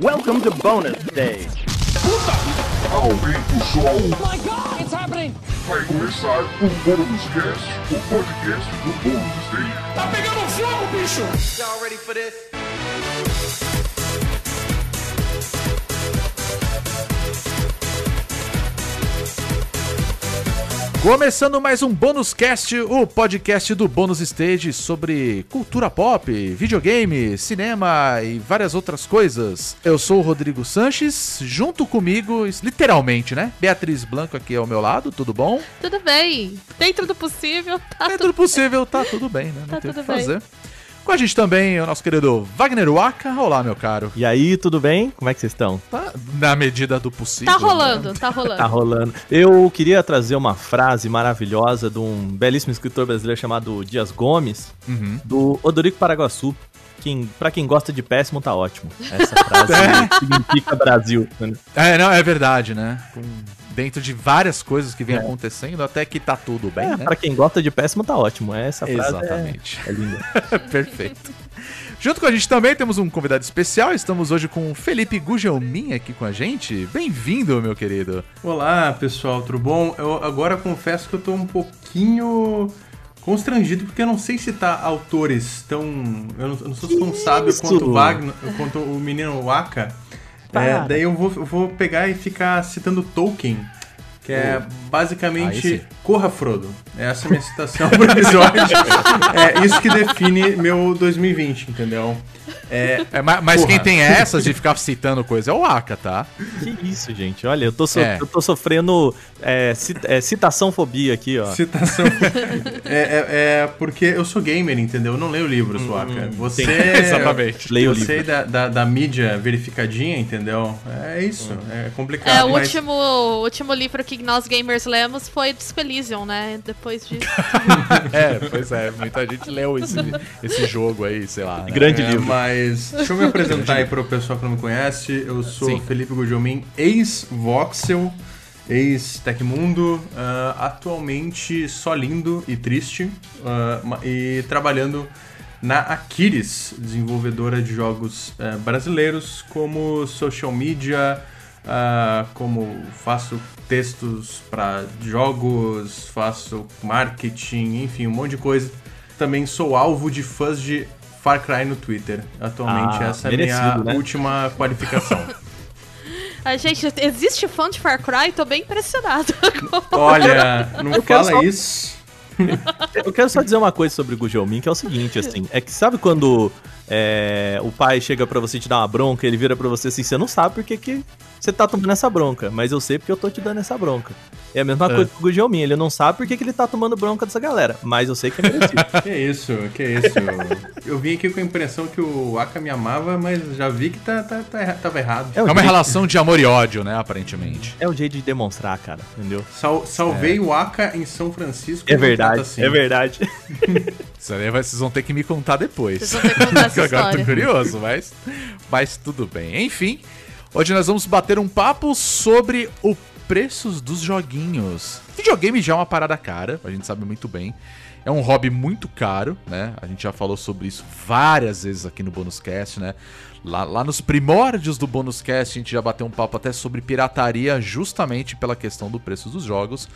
Welcome to bonus stage. Aumenta o som, my god, it's happening! vai começar o Bônus Cast, o podcast do Bônus Stage. Tá pegando fogo, bicho! Y'all ready for this? Começando mais um Bônus Cast, o podcast do Bônus Stage sobre cultura pop, videogame, cinema e várias outras coisas. Eu sou o Rodrigo Sanches, junto comigo, literalmente, né? Beatriz Blanco aqui ao meu lado, tudo bom? Tudo bem. Dentro do possível, tá É tudo tudo possível, tá tudo bem, né? Não Tá tem o que tudo bem. Com a gente também o nosso querido Wagner Waka. Olá, meu caro. E aí, tudo bem? Como é que vocês estão? Tá na medida do possível. Tá né? rolando, tá rolando. Tá rolando. Eu queria trazer uma frase maravilhosa de um belíssimo escritor brasileiro chamado Dias Gomes, Uhum. do Odorico Paraguaçu. Quem, pra quem gosta de péssimo, tá ótimo. Essa frase significa Brasil. né? É, não, é verdade, né? Com- dentro de várias coisas que vem acontecendo, até que tá tudo bem, É, né? Pra quem gosta de péssimo, tá ótimo. Essa frase é- Exatamente. é linda. Perfeito. Junto com a gente também temos um convidado especial. Estamos hoje com o Felipe Gugelmin aqui com a gente. Bem-vindo, meu querido. Olá pessoal, tudo bom? Eu agora confesso que eu tô um pouquinho constrangido porque eu não sei citar autores tão. Eu não, eu não sou tão sábio quanto o Wagner, quanto o menino Waka. É, Para. daí eu vou, eu vou pegar e ficar citando Tolkien, que é Aí basicamente. Corra Frodo. Essa é a minha citação pro episódio. é isso que define meu 2020, entendeu? É, É, ma- mas Porra. quem tem essas de ficar citando coisa é o Aka, tá? Que isso, gente. Olha, eu tô, so- É. eu tô sofrendo é, é, citação fobia aqui, ó. Citação. é, é- é porque eu sou gamer, entendeu? Eu não leio livros, Waka. Você. sim. Exatamente. Leio o Você livro. da, da, da mídia verificadinha, entendeu? É isso. É complicado. É, o mas- último, o último livro que nós gamers lemos foi Disco Elysium, né? Depois de. É, pois é. Muita gente leu esse, esse jogo aí, sei lá. né? Grande É, livro. Mas deixa eu me apresentar aí pro pessoal que não me conhece. Eu sou Sim. Felipe Gugelmin, ex-Voxel, ex-Tecmundo, ah, atualmente só lindo e triste, ma- e trabalhando na Aquiles, desenvolvedora de jogos eh, brasileiros, como social media, ah, como faço textos para jogos, faço marketing, enfim, um monte de coisa. Também sou alvo de fãs de Far Cry no Twitter. Atualmente, Ah, essa é a minha né? última qualificação. Ah, gente, existe fã de Far Cry? Tô bem impressionado. Olha, não Eu fala só- isso. Eu quero só dizer uma coisa sobre o que é o seguinte, assim, é que sabe quando é, o pai chega pra você te dar uma bronca, ele vira pra você assim, você não sabe por que que você tá tomando essa bronca, mas eu sei porque eu tô te dando essa bronca. É a mesma coisa com o Gugelmin, ele não sabe por que ele tá tomando bronca dessa galera, mas eu sei que é merecido. Que isso, que isso. Eu vim aqui com a impressão que o Aka me amava, mas já vi que tá, tá, tá tava errado. É É uma relação de amor e ódio, né? Aparentemente. É o jeito de demonstrar, cara, entendeu? Sal- salvei o Aka em São Francisco. É verdade, assim. é verdade. Isso aí vai- vocês vão ter que me contar depois. Vocês vão ter que contar essa Agora tô história. curioso, mas, mas tudo bem. Enfim, hoje nós vamos bater um papo sobre o preços dos joguinhos. Videogame já é uma parada cara, a gente sabe muito bem. É um hobby muito caro, né? A gente já falou sobre isso várias vezes aqui no Bonus Cast, né? Lá, lá nos primórdios do Bonus Cast, a gente já bateu um papo até sobre pirataria, justamente pela questão do preço dos jogos.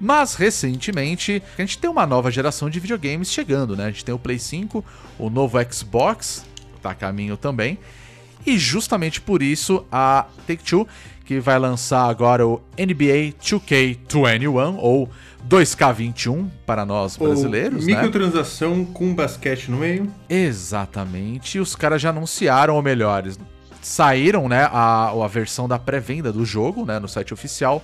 Mas recentemente, a gente tem uma nova geração de videogames chegando, né? A gente tem o Play 5, o novo Xbox, tá a caminho também. E justamente por isso a Take-Two, que vai lançar agora o NBA 2K21 ou 2K21 para nós Ou brasileiros, né? Microtransação com basquete no meio. Exatamente. Os caras já anunciaram, ou melhor, saíram, né, a, a versão da pré-venda do jogo, né, no site oficial,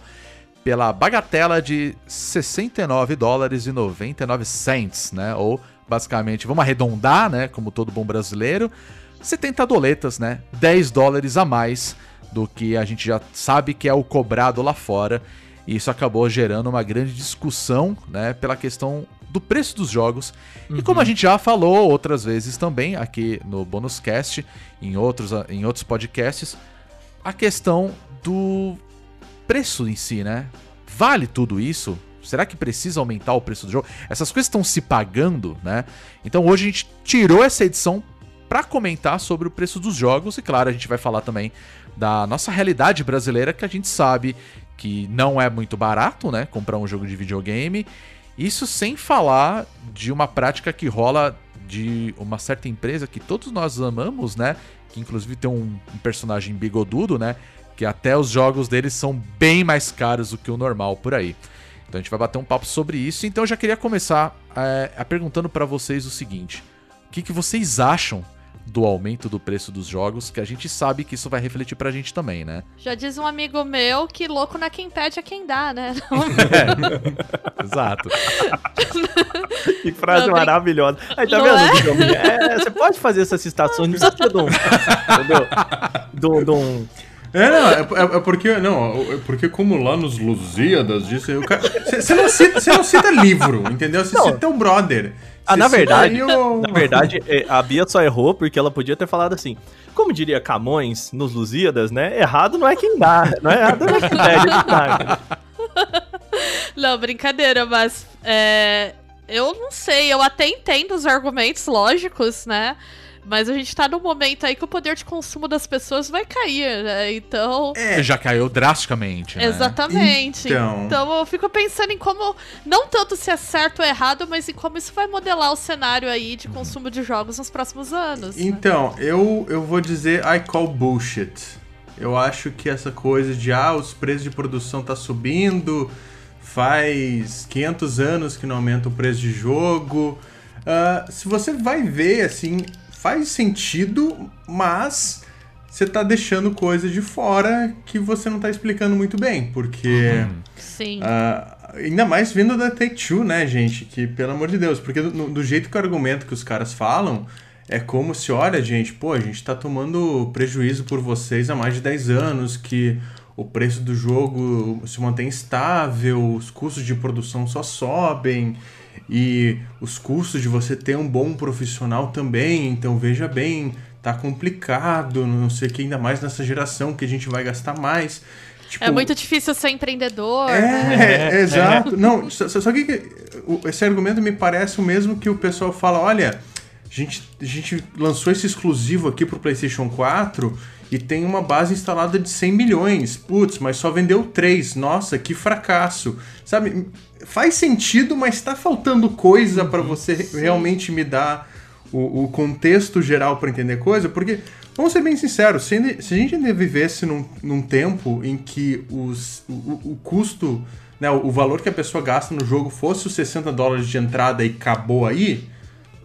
pela bagatela de 69 dólares e 99 cents, né, ou basicamente, vamos arredondar, né, como todo bom brasileiro, 70 doletas, né, 10 dólares a mais do que a gente já sabe que é o cobrado lá fora. E isso acabou gerando uma grande discussão, né, pela questão do preço dos jogos. E como a gente já falou outras vezes também aqui no Bonus Cast, em outros, em outros podcasts, a questão do preço em si, né? Vale tudo isso? Será que precisa aumentar o preço do jogo? Essas coisas estão se pagando, né? Então hoje a gente tirou essa edição para comentar sobre o preço dos jogos e claro, a gente vai falar também da nossa realidade brasileira que a gente sabe que não é muito barato, né, comprar um jogo de videogame. Isso sem falar de uma prática que rola de uma certa empresa que todos nós amamos, né, que inclusive tem um, personagem bigodudo, né, que até os jogos deles são bem mais caros do que o normal por aí. Então a gente vai bater um papo sobre isso. Então eu já queria começar é, perguntando para vocês o seguinte: o que, que vocês acham do aumento do preço dos jogos, que a gente sabe que isso vai refletir pra gente também, né? Já diz um amigo meu que louco na quem pede é quem dá, né? É, exato. Que frase Não, maravilhosa. Aí tá Não vendo, é? É, você pode fazer essas citações, não precisa ser de um. Entendeu? De um- de um- É, não, é, é- é porque, não, é porque como lá nos Lusíadas disse, você não, cita- você não cita livro, entendeu? Você Não. cita teu brother. Ah, na verdade, na verdade, é, a Bia só errou porque ela podia ter falado assim. Como diria Camões nos Lusíadas, né? Errado não é quem dá, não é errado não é quem pede, é quem dá. Não, brincadeira, mas é, eu não sei, eu até entendo os argumentos lógicos, né? Mas a gente tá num momento aí que o poder de consumo das pessoas vai cair, né? Então. É, Já caiu drasticamente, né? Exatamente. Então. Então eu fico pensando em como, não tanto se é certo ou errado, mas em como isso vai modelar o cenário aí de consumo de jogos nos próximos anos. né? Então, eu, eu vou dizer I call bullshit. Eu acho que essa coisa de, ah, os preços de produção tá subindo, faz 500 anos que não aumenta o preço de jogo. Ah, se você vai ver, assim, faz sentido, mas você tá deixando coisa de fora que você não tá explicando muito bem, porque... Sim. Ah, ainda mais vindo da Take-Two, né, gente? Que, pelo amor de Deus, porque do, do jeito que o argumento que os caras falam, é como se, olha, gente, pô, a gente tá tomando prejuízo por vocês há mais de 10 anos, que o preço do jogo se mantém estável, os custos de produção só sobem, e os custos de você ter um bom profissional também, então veja bem, tá complicado, não sei o que, ainda mais nessa geração que a gente vai gastar mais. Tipo, É muito difícil ser empreendedor, né? é, exato. Não, só, só- que esse argumento me parece o mesmo que o pessoal fala, olha, a gente, a gente lançou esse exclusivo aqui pro PlayStation 4 e tem uma base instalada de 100 milhões. Putz, mas só vendeu 3. Nossa, que fracasso. Sabe, faz sentido, mas tá faltando coisa pra você realmente me dar o, o contexto geral pra entender coisa, porque, vamos ser bem sinceros, se, a gente ainda vivesse num, num tempo em que os, o, o- custo, né, o, o valor que a pessoa gasta no jogo fosse os 60 dólares de entrada e acabou aí,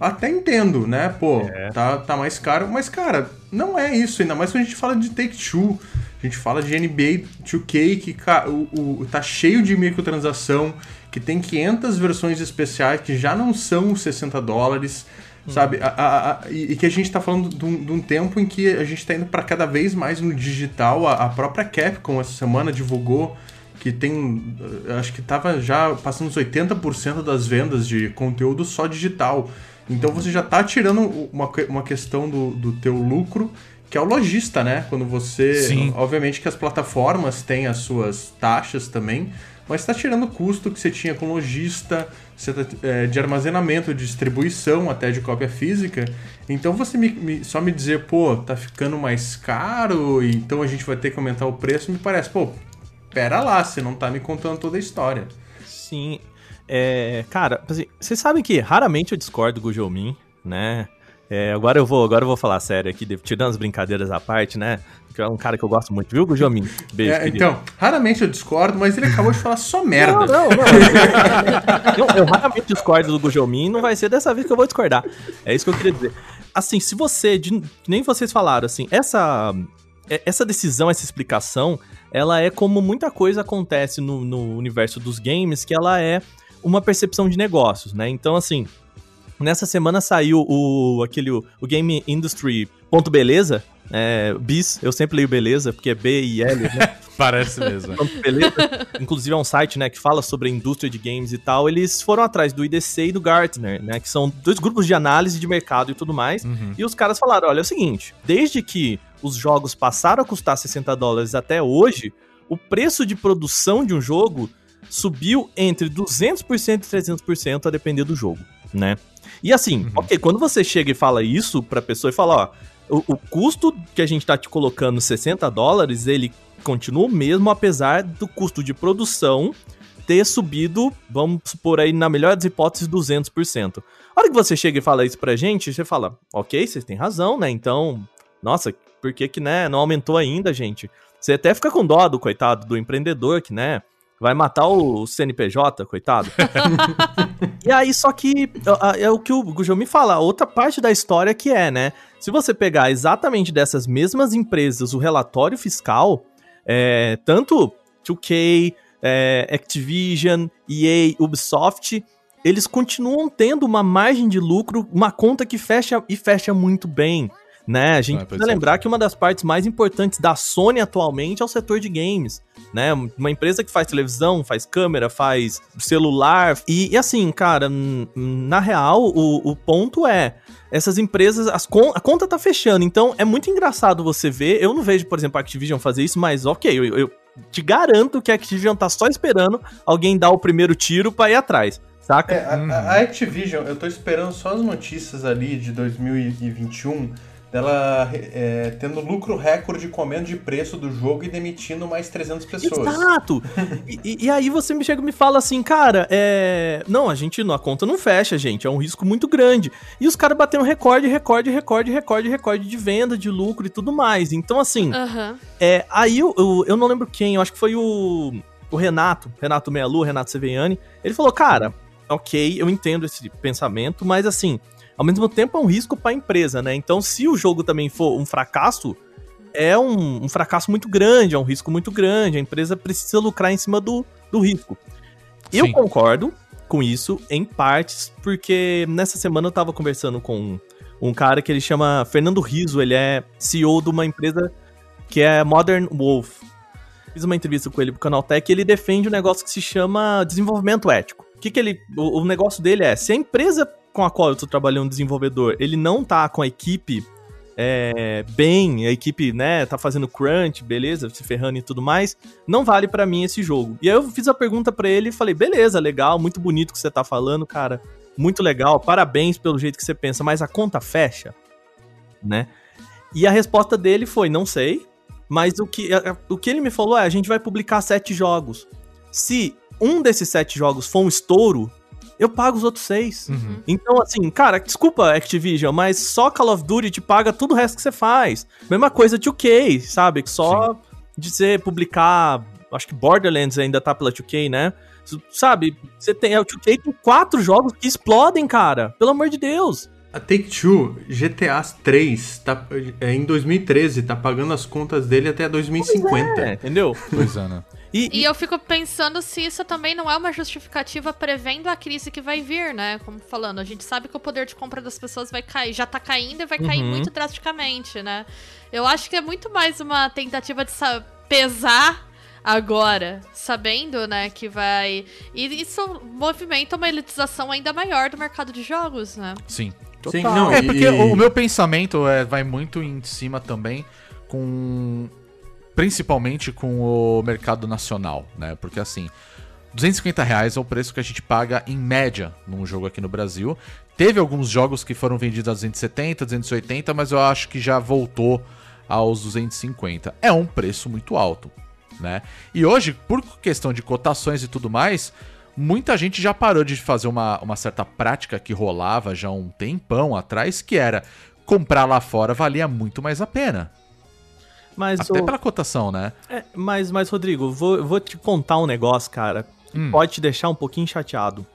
até entendo, né? Pô, tá, tá mais caro, mas, cara, não é isso, ainda mais quando a gente fala de Take-Two, a gente fala de NBA 2K, que o, o- tá cheio de microtransação, que tem 500 versões especiais que já não são os 60 dólares, sabe? A- a- a- e, que a gente tá falando de um, de um tempo em que a gente tá indo para cada vez mais no digital. A, a própria Capcom essa semana divulgou que tem. eh, Acho que tava já passando os 80% das vendas de conteúdo só digital. Então você já tá tirando uma, uma questão do, do teu lucro, que é o lojista, né? Quando você. Sim. Obviamente que as plataformas têm as suas taxas também, mas está tirando o custo que você tinha com lojista, tá, é, de armazenamento, de distribuição, até de cópia física. Então você me- me- só me dizer, pô, tá ficando mais caro, então a gente vai ter que aumentar o preço, me parece, pô, pera lá, você não tá me contando toda a história. Sim. É, cara, assim, vocês sabem que raramente eu discordo do Gujomin, né? É, agora eu vou, agora eu vou falar sério aqui, tirando as brincadeiras à parte, né? Que é um cara que eu gosto muito, viu, Gujomin? Beijo, É, então, raramente eu discordo, mas ele acabou de falar só merda. Não, não, não. eu, eu raramente discordo do Gujomin, não vai ser dessa vez que eu vou discordar. É isso que eu queria dizer. Assim, se você, de- nem vocês falaram, assim, essa, é- essa decisão, essa explicação, ela é como muita coisa acontece no, no universo dos games, que ela é uma percepção de negócios, né? Então, assim, nessa semana saiu o, aquele, o, Game Industry ponto beleza, é, BIS, eu sempre leio beleza, porque é B e L, né? Parece mesmo. Beleza. Inclusive é um site, né, que fala sobre a indústria de games e tal. Eles foram atrás do IDC e do Gartner, né, que são dois grupos de análise de mercado e tudo mais. Uhum. E os caras falaram, olha, é o seguinte, desde que os jogos passaram a custar 60 dólares até hoje, o preço de produção de um jogo subiu entre 200% e 300% a depender do jogo, né? E assim, ok, quando você chega e fala isso pra pessoa e fala, ó, o, o custo que a gente tá te colocando 60 dólares, ele continua o mesmo, apesar do custo de produção ter subido, vamos supor aí, na melhor das hipóteses, 200%. A hora que você chega e fala isso pra gente, você fala, ok, vocês têm razão, né? Então, nossa, por que que, né, não aumentou ainda, gente? Você até fica com dó do coitado do empreendedor que, né, vai matar o CNPJ, coitado. e aí, só que é, o que o Gujão me fala, outra parte da história que é, né? Se você pegar exatamente dessas mesmas empresas o relatório fiscal, é, tanto 2K, é, Activision, EA, Ubisoft, eles continuam tendo uma margem de lucro, uma conta que fecha e fecha muito bem. Né? A gente ah, precisa lembrar que uma das partes mais importantes da Sony atualmente é o setor de games. Né? Uma empresa que faz televisão, faz câmera, faz celular. E, e assim, cara, na real, o, o ponto é essas empresas, as con a conta tá fechando. Então é muito engraçado você ver. Eu não vejo, por exemplo, a Activision fazer isso, mas ok, eu, eu te garanto que a Activision tá só esperando alguém dar o primeiro tiro para ir atrás. Saca? É, a, a, Activision, eu tô esperando só as notícias ali de 2021 dela é, tendo lucro recorde comendo de preço do jogo e demitindo mais 300 pessoas. Exato! e, e, aí você me chega e me fala assim, cara, é... Não, a gente, a conta não fecha, gente, é um risco muito grande. E os caras batendo recorde, recorde, recorde, recorde, recorde de venda, de lucro e tudo mais. Então, assim, uhum. é, aí eu, eu, eu não lembro quem, eu acho que foi o, o Renato, Renato Mealu, Renato Seveiani, ele falou, cara, ok, eu entendo esse pensamento, mas assim, ao mesmo tempo é um risco para a empresa, né? Então, se o jogo também for um fracasso, é um, um, fracasso muito grande, é um risco muito grande. A empresa precisa lucrar em cima do, do risco. Sim. Eu concordo com isso, em partes, porque nessa semana eu tava conversando com um cara que ele chama Fernando Riso, ele é CEO de uma empresa que é Modern Wolf. Fiz uma entrevista com ele pro Canaltech e ele defende um negócio que se chama desenvolvimento ético. Que, que ele. O, o negócio dele é: se a empresa com a qual eu tô trabalhando, desenvolvedor, ele não tá com a equipe é, bem, a equipe, né, tá fazendo crunch, beleza, se ferrando e tudo mais, não vale para mim esse jogo. E aí eu fiz a pergunta para ele e falei, beleza, legal, muito bonito que você tá falando, cara, muito legal, parabéns pelo jeito que você pensa, mas a conta fecha, né? E a resposta dele foi, não sei, mas o que, o que ele me falou é, a gente vai publicar sete jogos. Se um desses sete jogos for um estouro, eu pago os outros seis. Uhum. Então, assim, cara, desculpa, Activision, mas só Call of Duty te paga tudo o resto que você faz. Mesma coisa de UK, sabe? Só Sim. de você publicar. Acho que Borderlands ainda tá pela 2K, né? Sabe, você tem. O 2K tem quatro jogos que explodem, cara. Pelo amor de Deus. A Take-Two, GTA 3, tá, é, em 2013, tá pagando as contas dele até 2050. É, entendeu? Pois é, né? E, e, eu fico pensando se isso também não é uma justificativa prevendo a crise que vai vir, né? Como falando, a gente sabe que o poder de compra das pessoas vai cair, já tá caindo e vai cair uhum. muito drasticamente, né? Eu acho que é muito mais uma tentativa de pesar agora, sabendo, né, que vai. E isso movimenta uma elitização ainda maior do mercado de jogos, né? Sim. Total. Sim, não, é, porque o, o meu pensamento é, vai muito em cima também com principalmente com o mercado nacional, né? Porque assim, 250 reais é o preço que a gente paga em média num jogo aqui no Brasil. Teve alguns jogos que foram vendidos a 270, 280, mas eu acho que já voltou aos 250. É um preço muito alto, né? E hoje, por questão de cotações e tudo mais, muita gente já parou de fazer uma, uma certa prática que rolava já um tempão atrás, que era comprar lá fora valia muito mais a pena. Mas Até o... pela cotação, né? É, mas, mas, Rodrigo, vou, vou te contar um negócio, cara. Hum. Pode te deixar um pouquinho chateado.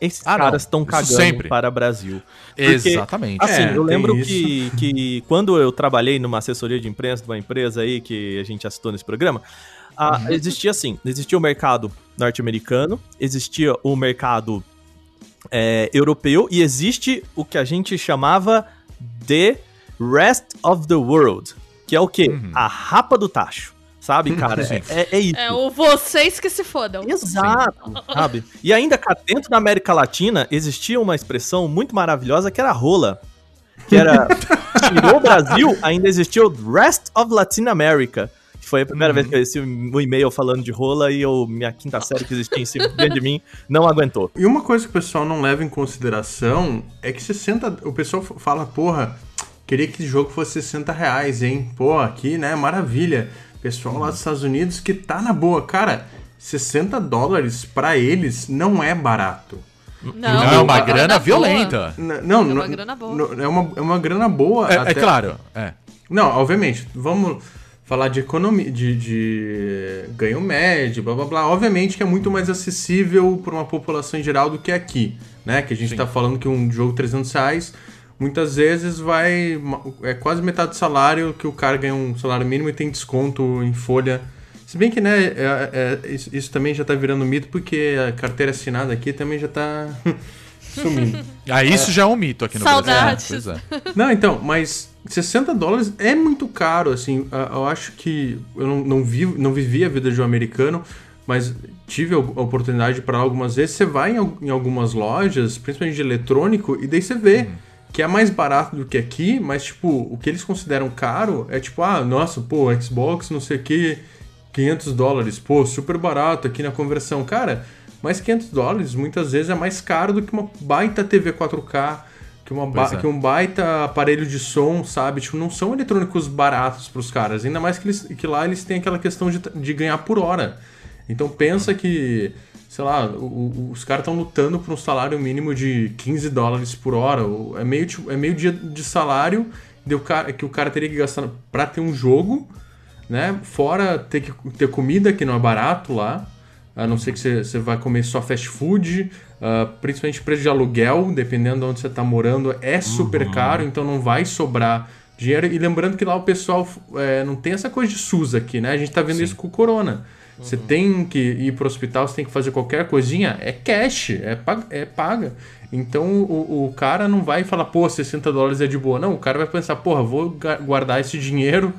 Esses ah, caras estão cagando sempre. para o Brasil. Porque, Exatamente. Assim, é, eu lembro que, que quando eu trabalhei numa assessoria de imprensa de uma empresa aí que a gente assistiu nesse programa, ah, uhum. existia assim, existia o mercado norte-americano, existia o mercado é, europeu e existe o que a gente chamava de Rest of the World, que é o quê? Uhum. A rapa do tacho. Sabe, cara? é, é, é, isso. É o vocês que se fodam. Exato, sabe? E ainda cá dentro da América Latina existia uma expressão muito maravilhosa que era rola. Que era. tirou o Brasil, ainda existia o Rest of Latin America. Foi a primeira vez que eu recebi um e-mail falando de rola e eu, minha quinta série que existia em cima dentro de mim não aguentou. E uma coisa que o pessoal não leva em consideração é que 60. O pessoal fala, porra, queria que esse jogo fosse 60 reais, hein? Pô, aqui, né? Maravilha. Pessoal lá dos Estados Unidos que tá na boa. Cara, 60 dólares pra eles não é barato. Não, Não, é uma a grana boa. violenta. N- Não, É uma não- grana boa. não- é, uma, é uma grana boa. É, é até- claro, é. Não, obviamente, vamos falar de economia, de, de ganho médio, blá blá blá. Obviamente que é muito mais acessível para uma população em geral do que aqui, né? Que a gente tá falando que um jogo 300 reais muitas vezes vai. É quase metade do salário que o cara ganha um salário mínimo e tem desconto em folha. Se bem que, né, é- é- isso, isso também já tá virando mito porque a carteira assinada aqui também já tá sumindo. Ah, isso já é um mito aqui no Saudades. Brasil. né? Pois é. Não, então, mas 60 dólares é muito caro, assim. a- Eu acho que eu não, não, vi, não vivi a vida de um americano, mas tive a oportunidade para algumas vezes. Você vai em, em algumas lojas, principalmente de eletrônico, e daí você vê que é mais barato do que aqui, mas, tipo, o que eles consideram caro é tipo, ah, nossa, pô, Xbox, não sei o que, 500 dólares, pô, super barato aqui na conversão. Cara, mas 500 dólares muitas vezes é mais caro do que uma baita TV 4K, que, uma ba- é. que um baita aparelho de som, sabe? Tipo, não são eletrônicos baratos pros caras. Ainda mais que, eles, que lá eles têm aquela questão de, de ganhar por hora. Então pensa que, sei lá, o- o- os caras estão lutando por um salário mínimo de 15 dólares por hora. É meio, tipo, é meio dia de salário cara, que o cara teria que gastar pra ter um jogo, né? Fora ter que ter comida, que não é barato lá. A não ser que você, você vai comer só fast food, ah, principalmente preço de aluguel, dependendo de onde você está morando, é super caro, então não vai sobrar dinheiro. E lembrando que lá o pessoal é, não tem essa coisa de SUS aqui, né? A gente tá vendo isso com o Corona. Você tem que ir pro hospital, você tem que fazer qualquer coisinha, é cash, é paga. É paga. Então o, o cara não vai falar, pô, 60 dólares é de boa. Não, o cara vai pensar, porra, vou guardar esse dinheiro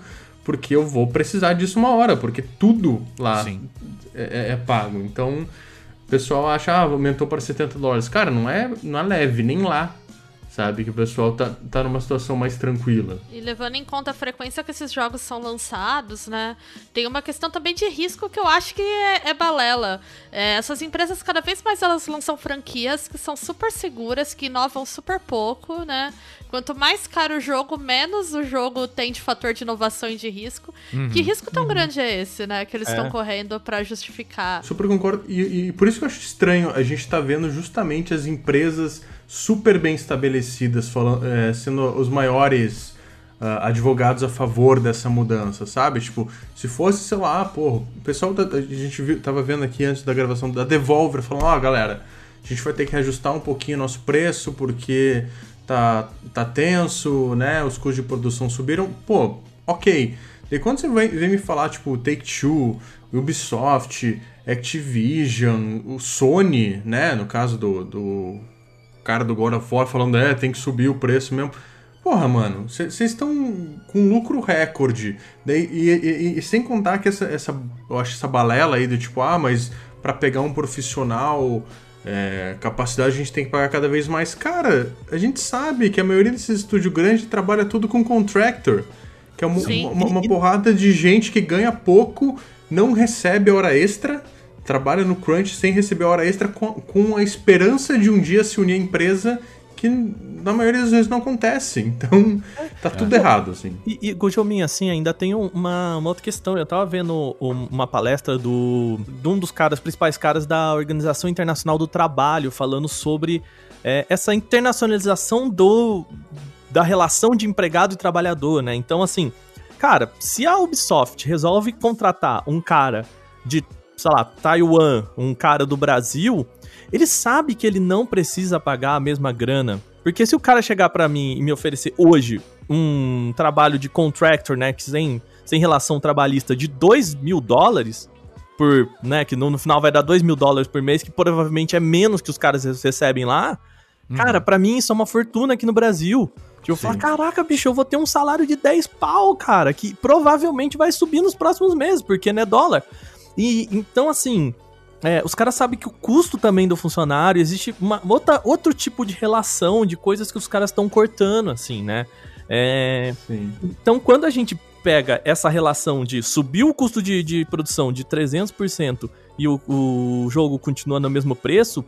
porque eu vou precisar disso uma hora, porque tudo lá é, é- é pago. Então, o pessoal acha, ah, aumentou para 70 dólares. Cara, não é, não é leve, nem lá. Sabe? Que o pessoal tá, tá numa situação mais tranquila. E levando em conta a frequência que esses jogos são lançados, né? Tem uma questão também de risco que eu acho que é, é balela. É, essas empresas, cada vez mais, elas lançam franquias que são super seguras, que inovam super pouco, né? Quanto mais caro o jogo, menos o jogo tem de fator de inovação e de risco. Que risco tão grande é esse, né? Que eles estão correndo pra justificar. Super concordo. E, e por isso que eu acho estranho a gente tá vendo justamente as empresas super bem estabelecidas falando, é, sendo os maiores ah, advogados a favor dessa mudança, sabe? Tipo, se fosse, sei lá, pô, o pessoal da- a gente viu, tava vendo aqui antes da gravação da Devolver falando, ó, galera, a gente vai ter que reajustar um pouquinho o nosso preço porque tá, tá tenso, né? Os custos de produção subiram. Pô, ok. E quando você vem, vem me falar, tipo, Take-Two, Ubisoft, Activision, o Sony, né? No caso do, do cara do God of War falando, é, tem que subir o preço mesmo. Porra, mano, vocês estão com lucro recorde. Daí, e, e- e sem contar que essa, essa, eu acho essa balela aí do tipo, ah, mas pra pegar um profissional, é, capacidade a gente tem que pagar cada vez mais. Cara, a gente sabe que a maioria desses estúdios grandes trabalha tudo com contractor. Que é uma, uma, uma porrada de gente que ganha pouco, não recebe hora extra, trabalha no crunch sem receber hora extra, com, com a esperança de um dia se unir à empresa, que na maioria das vezes não acontece. Então, tá tudo errado, assim. E, e assim, ainda tem um- uma, uma outra questão. Eu tava vendo um- uma palestra do, de um dos caras, principais caras da Organização Internacional do Trabalho, falando sobre é, essa internacionalização do, da relação de empregado e trabalhador, né? Então, assim, cara, se a Ubisoft resolve contratar um cara de, sei lá, Taiwan, um cara do Brasil, ele sabe que ele não precisa pagar a mesma grana. Porque se o cara chegar pra mim e me oferecer hoje um trabalho de contractor, né, que sem, sem relação trabalhista de 2 mil dólares, por, né, que no, no final vai dar 2 mil dólares por mês, que provavelmente é menos que os caras recebem lá, cara, pra mim isso é uma fortuna aqui no Brasil. Tipo, eu falo, caraca, bicho, eu vou ter um salário de 10 pau, cara, que provavelmente vai subir nos próximos meses, porque não é dólar. E então, assim, é, os caras sabem que o custo também do funcionário, existe uma, outra, outro tipo de relação, de coisas que os caras estão cortando, assim, né? É, então, quando a gente pega essa relação de subir o custo de, de produção de 300% e o, o jogo continua no mesmo preço,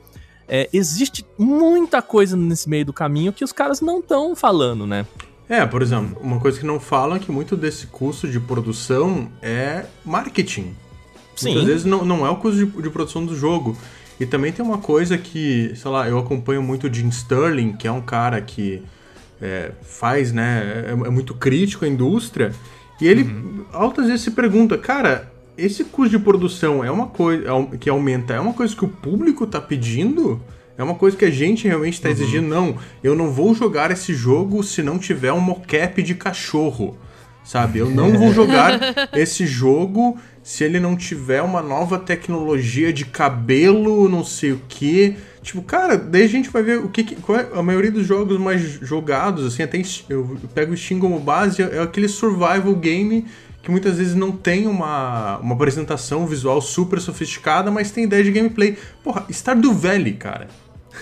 é, existe muita coisa nesse meio do caminho que os caras não estão falando, né? É, por exemplo, uma coisa que não falam é que muito desse custo de produção é marketing. Sim. Muitas vezes não, não é o custo de, de produção do jogo. E também tem uma coisa que, sei lá, eu acompanho muito o Jim Sterling, que é um cara que é, faz, né, é, é muito crítico à indústria. E ele altas vezes se pergunta, cara, esse custo de produção é uma coisa que aumenta, é uma coisa que o público tá pedindo? É uma coisa que a gente realmente está exigindo? Não, eu não vou jogar esse jogo se não tiver um mocap de cachorro, sabe? Eu não vou jogar esse jogo se ele não tiver uma nova tecnologia de cabelo, não sei o que. Tipo, cara, daí a gente vai ver o que, que qual é a maioria dos jogos mais jogados, assim, até eu pego o Steam como base, é aquele survival game que muitas vezes não tem uma, uma apresentação visual super sofisticada, mas tem ideia de gameplay. Porra, Stardew Valley, cara.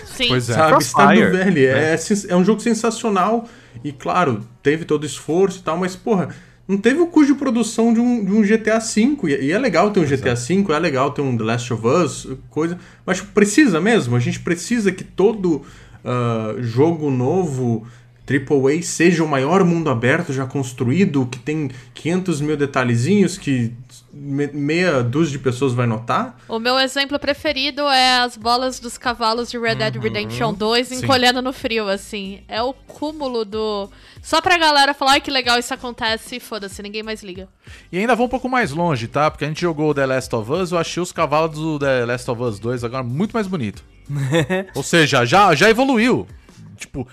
Sim. Pois é. Sabe, Crossfire, Stardew Valley é, sens- é um jogo sensacional e, claro, teve todo o esforço e tal, mas, porra, não teve o custo de produção de um, de um GTA V. E, e é legal ter um GTA V, é legal ter um The Last of Us, coisa. Mas precisa mesmo. A gente precisa que todo ah, jogo novo. AAA seja o maior mundo aberto já construído, que tem 500 mil detalhezinhos que meia dúzia de pessoas vai notar. O meu exemplo preferido é as bolas dos cavalos de Red Dead Redemption 2 Sim. encolhendo no frio, assim. É o cúmulo do. Só pra galera falar, ai que legal isso acontece e foda-se, ninguém mais liga. E ainda vou um pouco mais longe, tá? Porque a gente jogou o The Last of Us, eu achei os cavalos do The Last of Us 2 agora muito mais bonito. Ou seja, já, já evoluiu. Tipo,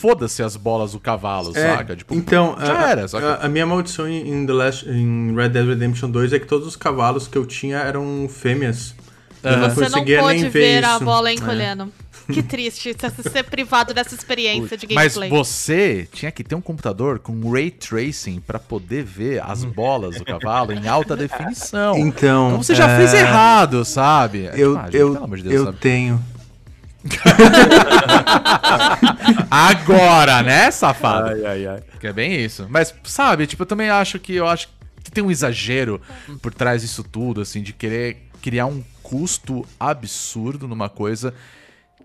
foda-se as bolas do cavalo, saca? Tipo, então, já a, era, saca? a, a minha maldição em, The Last, em Red Dead Redemption 2 é que todos os cavalos que eu tinha eram fêmeas. Eu não Você não pôde nem ver a isso. bola É. encolhendo. Que triste você ser privado dessa experiência de Mas gameplay. você tinha que ter um computador com ray tracing pra poder ver as bolas do cavalo em alta definição. Então, Então você já é, fez errado, sabe? É Eu, gente, eu, pelo amor de Deus, eu sabe? tenho. Agora, né, safado? Ai, ai, ai. Que é bem isso. Mas, sabe, tipo, eu também acho que eu acho que tem um exagero por trás disso tudo, assim, de querer criar um custo absurdo numa coisa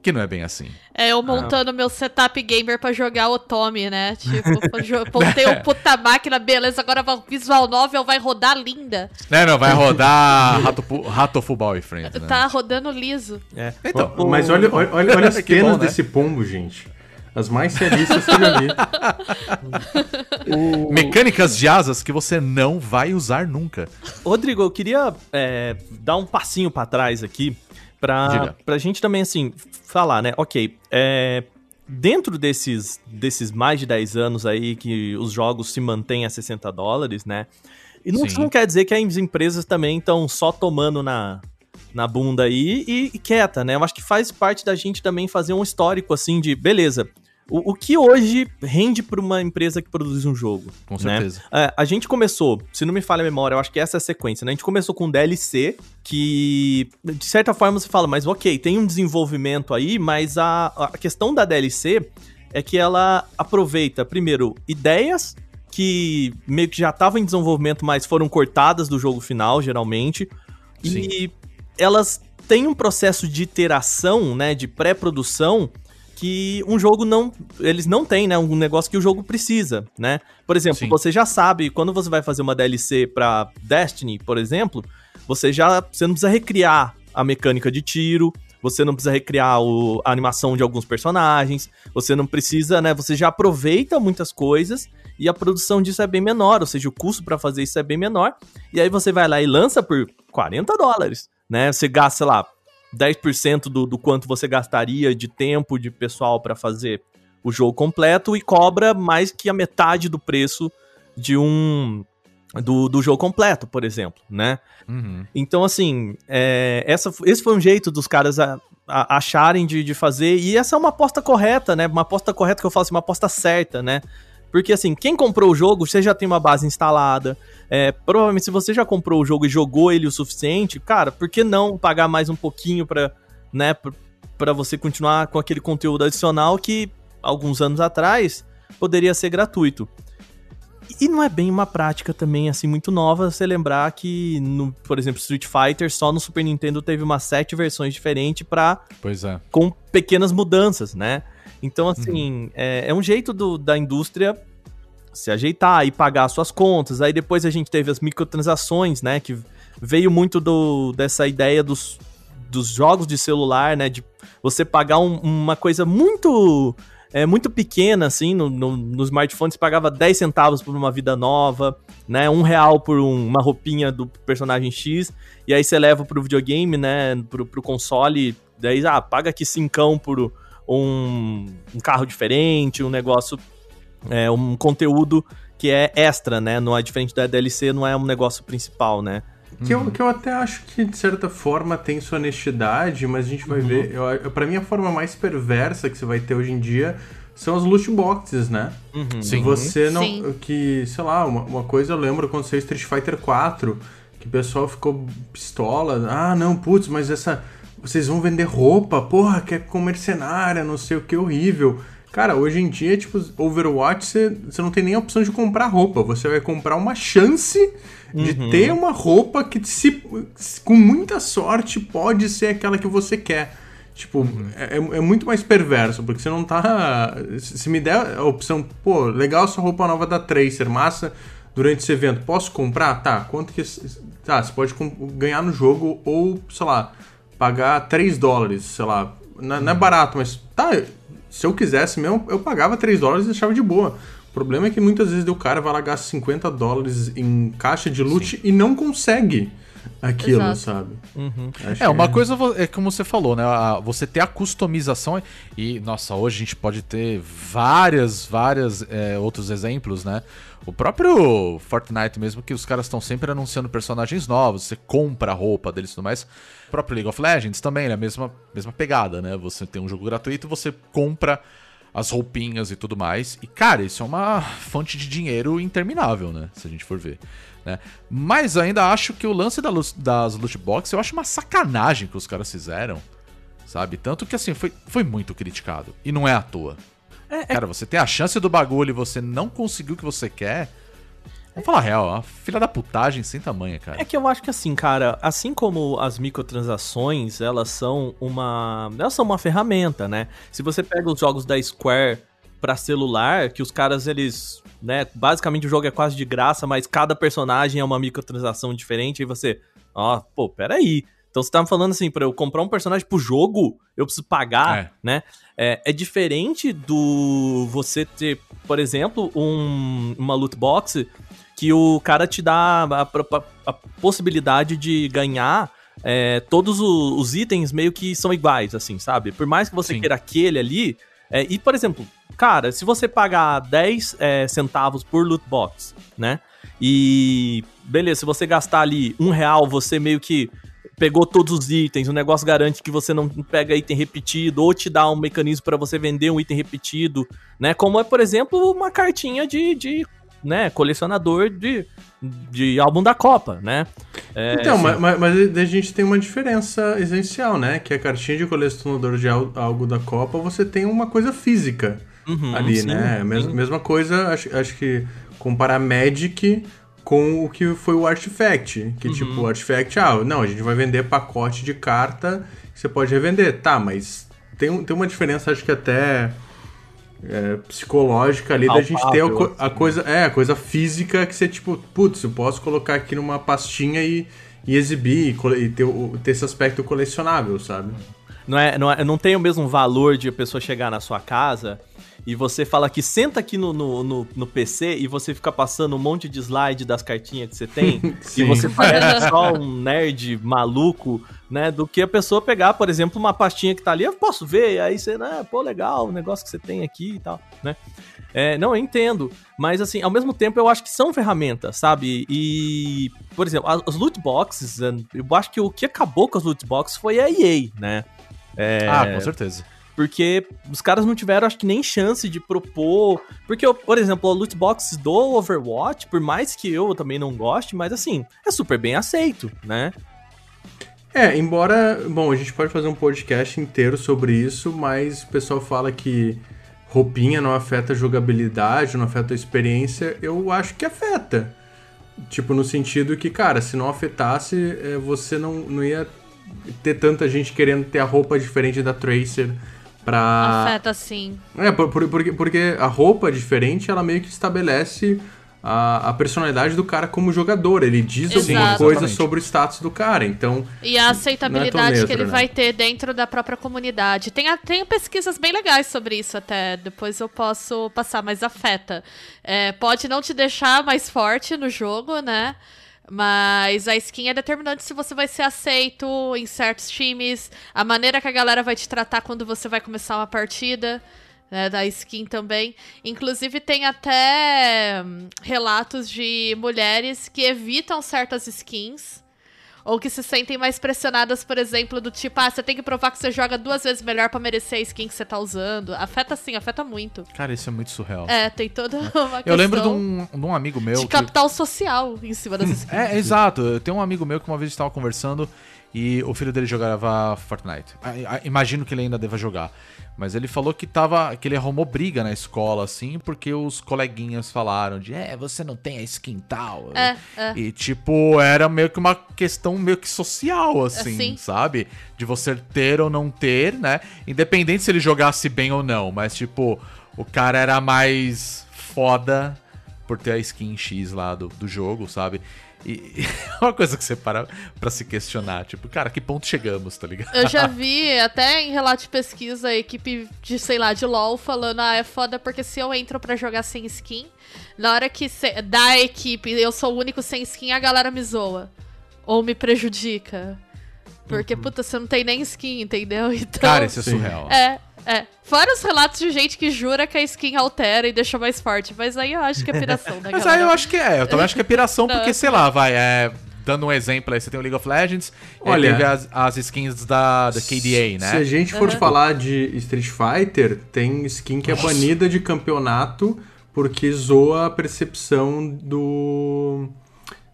que não é bem assim. É, eu montando meu setup gamer pra jogar o Tommy, né? Tipo, montei um puta máquina, beleza, agora o visual novel vai rodar linda. Né, não, vai rodar Rato, Rato Football Friends, né? Tá rodando liso. É. Então, O- Mas olha, olha, olha, as penas bom, né? desse pombo, gente. As mais realistas que eu já vi. mecânicas de asas que você não vai usar nunca. Rodrigo, eu queria é, dar um passinho pra trás aqui pra, Diga. pra gente também, assim, falar, né? Ok, é, dentro desses, desses mais de 10 anos aí que os jogos se mantêm a 60 dólares, né? E não, isso não quer dizer que as empresas também estão só tomando na, na bunda aí e, e quieta, né? Eu acho que faz parte da gente também fazer um histórico, assim, de beleza. O, o que hoje rende pra uma empresa que produz um jogo? Com né? certeza. É, a gente começou, se não me falha a memória, eu acho que essa é a sequência, né? A gente começou com um DLC que, de certa forma, você fala, mas ok, tem um desenvolvimento aí, mas a, a questão da DLC é que ela aproveita, primeiro, ideias que meio que já estavam em desenvolvimento, mas foram cortadas do jogo final, geralmente. E elas têm um processo de iteração, né, de pré-produção, que um jogo não. Eles não têm, né? Um negócio que o jogo precisa, né? Por exemplo, Sim. você já sabe, quando você vai fazer uma DLC pra Destiny, por exemplo, você já. Você não precisa recriar a mecânica de tiro. Você não precisa recriar o- a animação de alguns personagens. Você não precisa, né? Você já aproveita muitas coisas e a produção disso é bem menor, ou seja, o custo pra fazer isso é bem menor. E aí você vai lá e lança por 40 dólares, né? Você gasta, sei lá, 10% do, do quanto você gastaria de tempo de pessoal pra fazer o jogo completo e cobra mais que a metade do preço de um do, do jogo completo, por exemplo, né? Uhum. Então, assim, é, essa, esse foi um jeito dos caras a- a- acharem de, de fazer, e essa é uma aposta correta, né? Uma aposta correta que eu falo assim, uma aposta certa, né? Porque, assim, quem comprou o jogo, você já tem uma base instalada. É, provavelmente, se você já comprou o jogo e jogou ele o suficiente, cara, por que não pagar mais um pouquinho pra, né, pra você continuar com aquele conteúdo adicional que, alguns anos atrás, poderia ser gratuito. E não é bem uma prática também, assim, muito nova você lembrar que, no, por exemplo, Street Fighter, só no Super Nintendo teve umas sete versões diferentes Pois é. com pequenas mudanças, né? Então, assim, é, é um jeito do- da indústria se ajeitar e pagar suas contas. Aí depois a gente teve as microtransações, né? Que veio muito do, dessa ideia dos, dos jogos de celular, né? De você pagar um- uma coisa muito é, muito pequena, assim, no, no, no smartphone você pagava 10 centavos por uma vida nova, né? Um real por um- uma roupinha do personagem X, e aí você leva pro videogame, né? Pro, pro console, daí, ah, paga aqui cincão por um, um carro diferente, um negócio, é, um conteúdo que é extra, né? Não é diferente da DLC, não é um negócio principal, né? Que, eu, que eu até acho que, de certa forma, tem sua honestidade, mas a gente vai ver. Eu, eu- pra mim, a forma mais perversa que você vai ter hoje em dia são as loot boxes, né? Sim. Você não. Sim. Que, sei lá, uma, uma coisa eu lembro quando saiu Street Fighter 4, que o pessoal ficou pistola. Ah, não, putz, mas essa. Vocês vão vender roupa, porra, que é com mercenária, não sei o que, horrível. Cara, hoje em dia, tipo, Overwatch, você, você não tem nem a opção de comprar roupa. Você vai comprar uma chance de ter uma roupa que, se, com muita sorte, pode ser aquela que você quer. Tipo, é, é muito mais perverso, porque você não tá. Se me der a opção, pô, legal essa roupa nova da Tracer, massa, durante esse evento, posso comprar? Tá, quanto que. Tá, você pode ganhar no jogo ou, sei lá, pagar 3 dólares, sei lá. Não, não é barato, mas tá, se eu quisesse mesmo, eu pagava 3 dólares e deixava de boa. O problema é que muitas vezes o cara vai lá gastar 50 dólares em caixa de loot e não consegue aquilo, Exato. sabe? Acho É, uma que- coisa é como você falou, né? Você ter a customização e, nossa, hoje a gente pode ter várias, várias é, outros exemplos, né? O próprio Fortnite mesmo, que os caras estão sempre anunciando personagens novos, você compra a roupa deles e tudo mais. O próprio League of Legends também, né? A mesma, mesma pegada, né? Você tem um jogo gratuito, você compra as roupinhas e tudo mais. E, cara, isso é uma fonte de dinheiro interminável, né? Se a gente for ver. Né? Mas ainda acho que o lance da das loot boxes, eu acho uma sacanagem que os caras fizeram. Sabe? Tanto que, assim, foi, foi muito criticado. E não é à toa. Cara, você tem a chance do bagulho e você não conseguiu o que você quer. Vamos falar a real, a filha da putagem sem tamanha, cara. É que eu acho que assim, cara, assim como as microtransações, elas são uma, elas são uma ferramenta, né? Se você pega os jogos da Square pra celular, que os caras eles, né, basicamente o jogo é quase de graça, mas cada personagem é uma microtransação diferente, aí você, ó, pô, peraí. Então você tá me falando assim, pra eu comprar um personagem pro jogo, eu preciso pagar, É. né? É, é diferente do você ter, por exemplo, um, uma loot box que o cara te dá a, a- a possibilidade de ganhar é, todos o- os itens meio que são iguais, assim, sabe? Por mais que você Sim. queira aquele ali. é, e, por exemplo, cara, se você pagar 10 é, centavos por loot box, né? E beleza, se você gastar ali um real, você meio que pegou todos os itens, o negócio garante que você não pega item repetido, ou te dá um mecanismo para você vender um item repetido, né? Como é, por exemplo, uma cartinha de, de né, colecionador de, de álbum da Copa, né? É, Então, assim, mas, mas- a gente tem uma diferença essencial, né? Que a cartinha de colecionador de al- algo da Copa, você tem uma coisa física uhum, ali, sim, né? Sim. Mesma coisa, acho, acho que comparar Magic com o que foi o Artifact. Que tipo, Uhum. o Artifact, ah, não, a gente vai vender pacote de carta que você pode revender. Tá, mas tem, tem uma diferença, acho que até é, psicológica ali da gente ter a, a coisa, é, a coisa física que você, tipo, putz, eu posso colocar aqui numa pastinha e, e exibir e, e ter, ter esse aspecto colecionável, sabe? Não, é, não, é, não tem o mesmo valor de a pessoa chegar na sua casa e você fala que senta aqui no, no, no, no PC e você fica passando um monte de slide das cartinhas que você tem e você parece só um nerd maluco, né? Do que a pessoa pegar, por exemplo, uma pastinha que tá ali, eu posso ver, aí você, né, pô, legal, o negócio que você tem aqui e tal, né? É, não, eu entendo. Mas, assim, ao mesmo tempo, eu acho que são ferramentas, sabe? E, por exemplo, as, as loot boxes, eu acho que o que acabou com as loot boxes foi a EA, né? É, Ah, com certeza. Porque os caras não tiveram, acho que, nem chance de propor. Porque, por exemplo, a loot box do Overwatch, por mais que eu também não goste, mas assim, é super bem aceito, né? É, embora. Bom, a gente pode fazer um podcast inteiro sobre isso, mas o pessoal fala que roupinha não afeta a jogabilidade, não afeta a experiência, eu acho que afeta. Tipo, no sentido que, cara, se não afetasse, é, você não, não ia ter tanta gente querendo ter a roupa diferente da Tracer pra. Afeta sim. É, por- por- porque, porque a roupa diferente, ela meio que estabelece a, a personalidade do cara como jogador. Ele diz alguma Exato. coisa Exatamente. sobre o status do cara. Então, E a aceitabilidade neutro, que ele né? vai ter dentro da própria comunidade. Tem, tem pesquisas bem legais sobre isso até. Depois eu posso passar, mas afeta. É, pode não te deixar mais forte no jogo, né? Mas a skin é determinante se você vai ser aceito em certos times, a maneira que a galera vai te tratar quando você vai começar uma partida. né, da skin também. Inclusive, tem até hum, relatos de mulheres que evitam certas skins ou que se sentem mais pressionadas, por exemplo, do tipo, ah, você tem que provar que você joga duas vezes melhor pra merecer a skin que você tá usando. Afeta sim, afeta muito. Cara, isso é muito surreal. É, tem toda uma questão Eu lembro de um, de um amigo meu de que... capital social em cima das skins. É, exato. Eu tenho um amigo meu que uma vez estava conversando e o filho dele jogava Fortnite. Ah, ah, Imagino que ele ainda deva jogar. Mas ele falou que tava. que ele arrumou briga na escola, assim, porque os coleguinhas falaram de é, você não tem a skin tal. É, é. E, tipo, era meio que uma questão meio que social, assim, Sim. sabe? De você ter ou não ter, né? Independente se ele jogasse bem ou não. Mas, tipo, o cara era mais foda por ter a skin X lá do, do jogo, sabe? E é uma coisa que você para pra se questionar. Tipo, cara, que ponto chegamos, tá ligado? Eu já vi, até em relato de pesquisa, a equipe de, sei lá, de LoL falando, ah, é foda porque se eu entro pra jogar sem skin, na hora que cê- da equipe eu sou o único sem skin, a galera me zoa. Ou me prejudica. Porque, puta, você não tem nem skin, entendeu? Então. Cara, isso é surreal. É, é. Fora os relatos de gente que jura que a skin altera e deixa mais forte. Mas aí eu acho que é piração da Mas aí eu acho que é. Eu também acho que é piração, porque, sei lá, vai, é. Dando um exemplo aí, você tem o League of Legends, e Olha- teve as, as skins da, da KDA, né? Se a gente for falar de Street Fighter, tem skin que é banida de campeonato porque zoa a percepção do.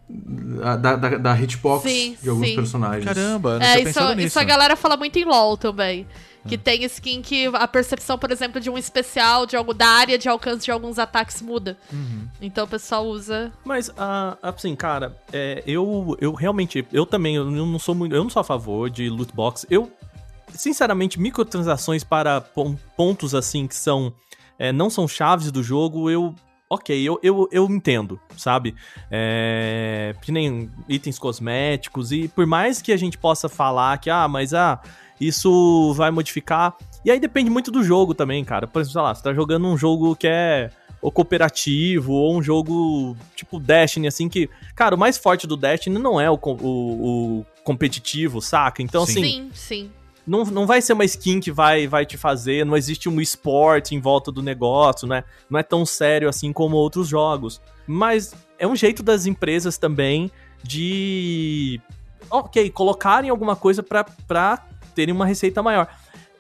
da, da, da hitbox Sim, de alguns sim. personagens. Caramba, não É, tinha isso, pensado nisso. isso a galera fala muito em LoL também. Que tem skin que a percepção, por exemplo, de um especial, de algo da área de alcance de alguns ataques muda. Então o pessoal usa. Mas, ah, assim, cara, é, eu, eu realmente, eu também, eu não sou muito, eu não sou a favor de loot box. Eu, sinceramente, microtransações para pon- pontos assim que são, é, não são chaves do jogo, eu, ok, eu, eu, eu entendo, sabe? É, que nem itens cosméticos e por mais que a gente possa falar que, ah, mas ah, isso vai modificar. E aí depende muito do jogo também, cara. Por exemplo, sei lá, você tá jogando um jogo que é ou cooperativo, ou um jogo tipo Destiny, assim, que, cara, o mais forte do Destiny não é o, o, o competitivo, saca? Então, Sim. assim, Sim, sim. não, não vai ser uma skin que vai, vai te fazer, não existe um esporte em volta do negócio, né? Não é tão sério assim como outros jogos. Mas é um jeito das empresas também de, ok, colocarem alguma coisa pra, pra terem uma receita maior.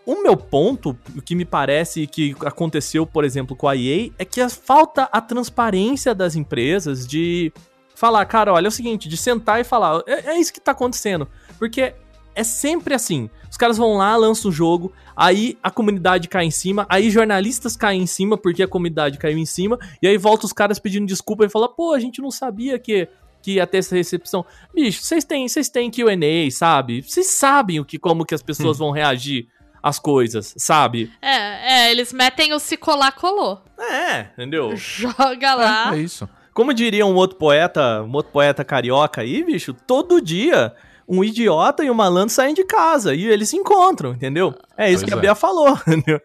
O meu ponto, o que me parece que aconteceu, por exemplo, com a EA, é que falta a transparência das empresas de falar, cara, olha, é o seguinte, de sentar e falar, é, é isso que tá acontecendo. Porque é sempre assim. Os caras vão lá, lançam o jogo, aí a comunidade cai em cima, aí jornalistas caem em cima porque a comunidade caiu em cima, e aí volta os caras pedindo desculpa e fala, pô, a gente não sabia que, que ia ter essa recepção. Bicho, vocês têm, vocês têm Q&A, sabe? Vocês sabem o que, como que as pessoas vão reagir às coisas, sabe? É, é, eles metem o se colar, colou. É, entendeu? Joga lá. É isso. Como diria um outro poeta, um outro poeta carioca aí, bicho, todo dia um idiota e um malandro saem de casa e eles se encontram, entendeu? É isso Pois que a é. Bia falou, entendeu?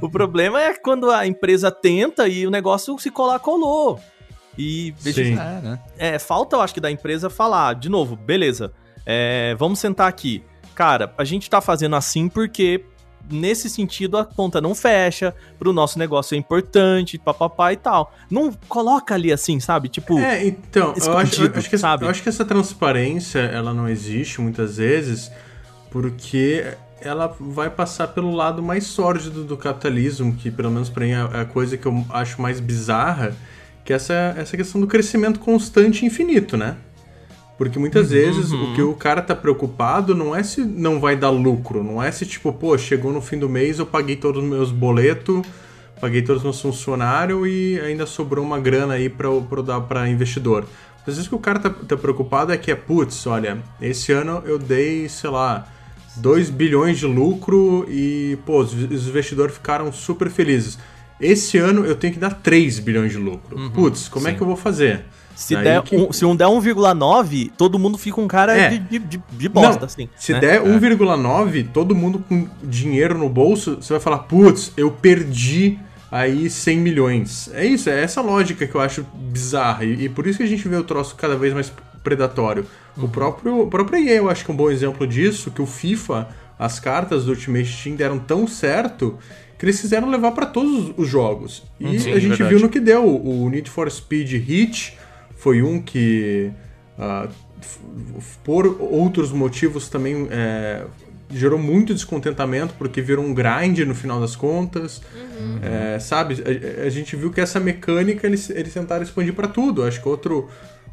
o problema é quando a empresa tenta e o negócio se colar, colou. E veja, Sim. É, né? é, falta, eu acho que, da empresa falar, de novo, beleza, é, vamos sentar aqui. Cara, a gente tá fazendo assim porque, nesse sentido, a conta não fecha, pro nosso negócio é importante, papapá e tal. Não coloca ali assim, sabe? Tipo, É, então, eu acho, eu acho que, essa- sabe? eu acho que essa transparência, ela não existe muitas vezes, porque ela vai passar pelo lado mais sórdido do capitalismo, que pelo menos pra mim é a coisa que eu acho mais bizarra, que é essa, essa questão do crescimento constante e infinito, né? Porque muitas vezes o que o cara tá preocupado não é se não vai dar lucro, não é se tipo, pô, chegou no fim do mês, eu paguei todos os meus boletos, paguei todos os meus funcionários e ainda sobrou uma grana aí pra, eu- pra eu dar pra investidor. Às vezes o que o cara tá, tá preocupado é que é, putz, olha, esse ano eu dei, sei lá, 2 bilhões de lucro e, pô, os investidores ficaram super felizes. Esse ano eu tenho que dar 3 bilhões de lucro. Putz, como é sim. que eu vou fazer? Se, der que- um, se um der 1,9, todo mundo fica um cara É. de, de, de- bosta, Não, assim. Se né? der 1,9, todo mundo com dinheiro no bolso, você vai falar, putz, eu perdi aí 100 milhões. É isso, é essa lógica que eu acho bizarra. E, e por isso que a gente vê o troço cada vez mais predatório. O próprio, o próprio EA eu acho que é um bom exemplo disso, que o FIFA, as cartas do Ultimate Team deram tão certo que eles quiseram levar para todos os jogos. E Sim, a gente verdade. viu no que deu. O Need for Speed Hit foi um que, f- por outros motivos, também é, gerou muito descontentamento, porque virou um grind no final das contas. É, sabe? A, a gente viu que essa mecânica eles, eles tentaram expandir para tudo. Acho que outro.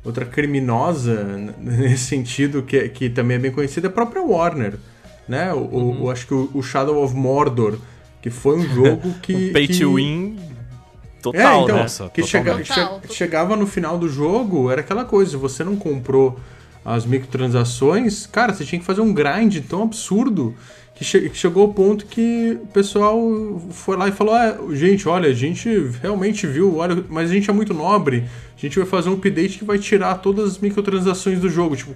Outra criminosa nesse sentido, que, é- que também é bem conhecida, é a própria Warner. Né? O, o- o- acho que o, o Shadow of Mordor, que foi um jogo que. Um pay que... to win É, total, então, né? Nossa, que chega- che- chegava no final do jogo, era aquela coisa, você não comprou as microtransações, cara, você tinha que fazer um grind tão absurdo que, che- que chegou ao ponto que o pessoal foi lá e falou: ah, gente, olha, a gente realmente viu, olha, mas a gente é muito nobre, a gente vai fazer um update que vai tirar todas as microtransações do jogo. Tipo,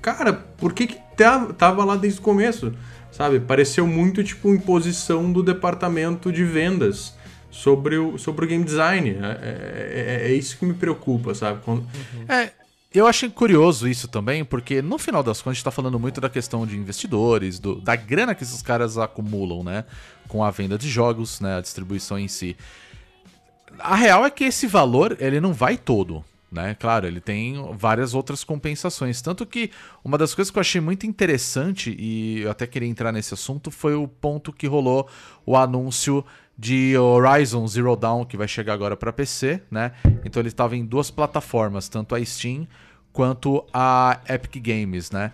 cara, por que, que tava, tava lá desde o começo? Sabe? Pareceu muito tipo imposição do departamento de vendas sobre o, sobre o game design. É, é- é isso que me preocupa, sabe? Quando- É, eu achei curioso isso também, porque no final das contas a gente tá falando muito da questão de investidores, do- da grana que esses caras acumulam, né? Com a venda de jogos, né? A distribuição em si. A real é que esse valor, ele não vai todo, né? Claro, ele tem várias outras compensações. Tanto que uma das coisas que eu achei muito interessante, e eu até queria entrar nesse assunto, foi o ponto que rolou o anúncio de Horizon Zero Dawn, que vai chegar agora para PC, né? Então ele estava em duas plataformas, tanto a Steam quanto a Epic Games, né?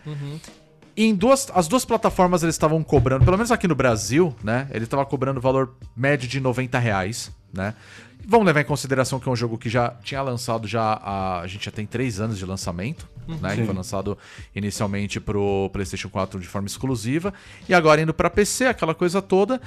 E em duas, as duas plataformas eles estavam cobrando, pelo menos aqui no Brasil, né? Ele estava cobrando valor médio de 90 reais, né? Vamos levar em consideração que é um jogo que já tinha lançado já a, a gente já tem três anos de lançamento, né? Que foi lançado inicialmente pro PlayStation 4 de forma exclusiva e agora indo para PC, aquela coisa toda.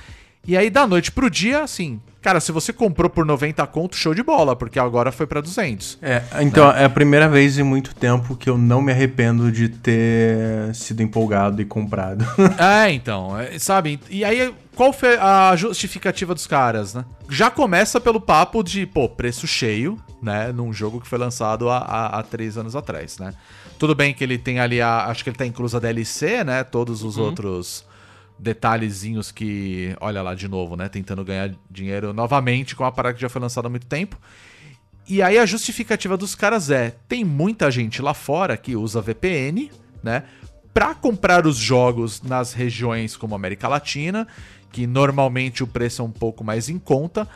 E aí da noite pro dia, assim, cara, se você comprou por 90 conto, show de bola, porque agora foi para 200. É, então é a primeira vez em muito tempo que eu não me arrependo de ter sido empolgado e comprado. É, então, é, sabe? E aí, qual foi a justificativa dos caras, né? Já começa pelo papo de, pô, preço cheio, né? Num jogo que foi lançado há, há, há três anos atrás, né? Tudo bem que ele tem ali a. Acho que ele tá incluso a DLC, né? Todos os outros detalhezinhos que. Olha lá, de novo, né? Tentando ganhar dinheiro novamente com uma parada que já foi lançada há muito tempo. E aí a justificativa dos caras é: tem muita gente lá fora que usa VPN, né? Pra comprar os jogos nas regiões como América Latina, que normalmente o preço é um pouco mais em conta,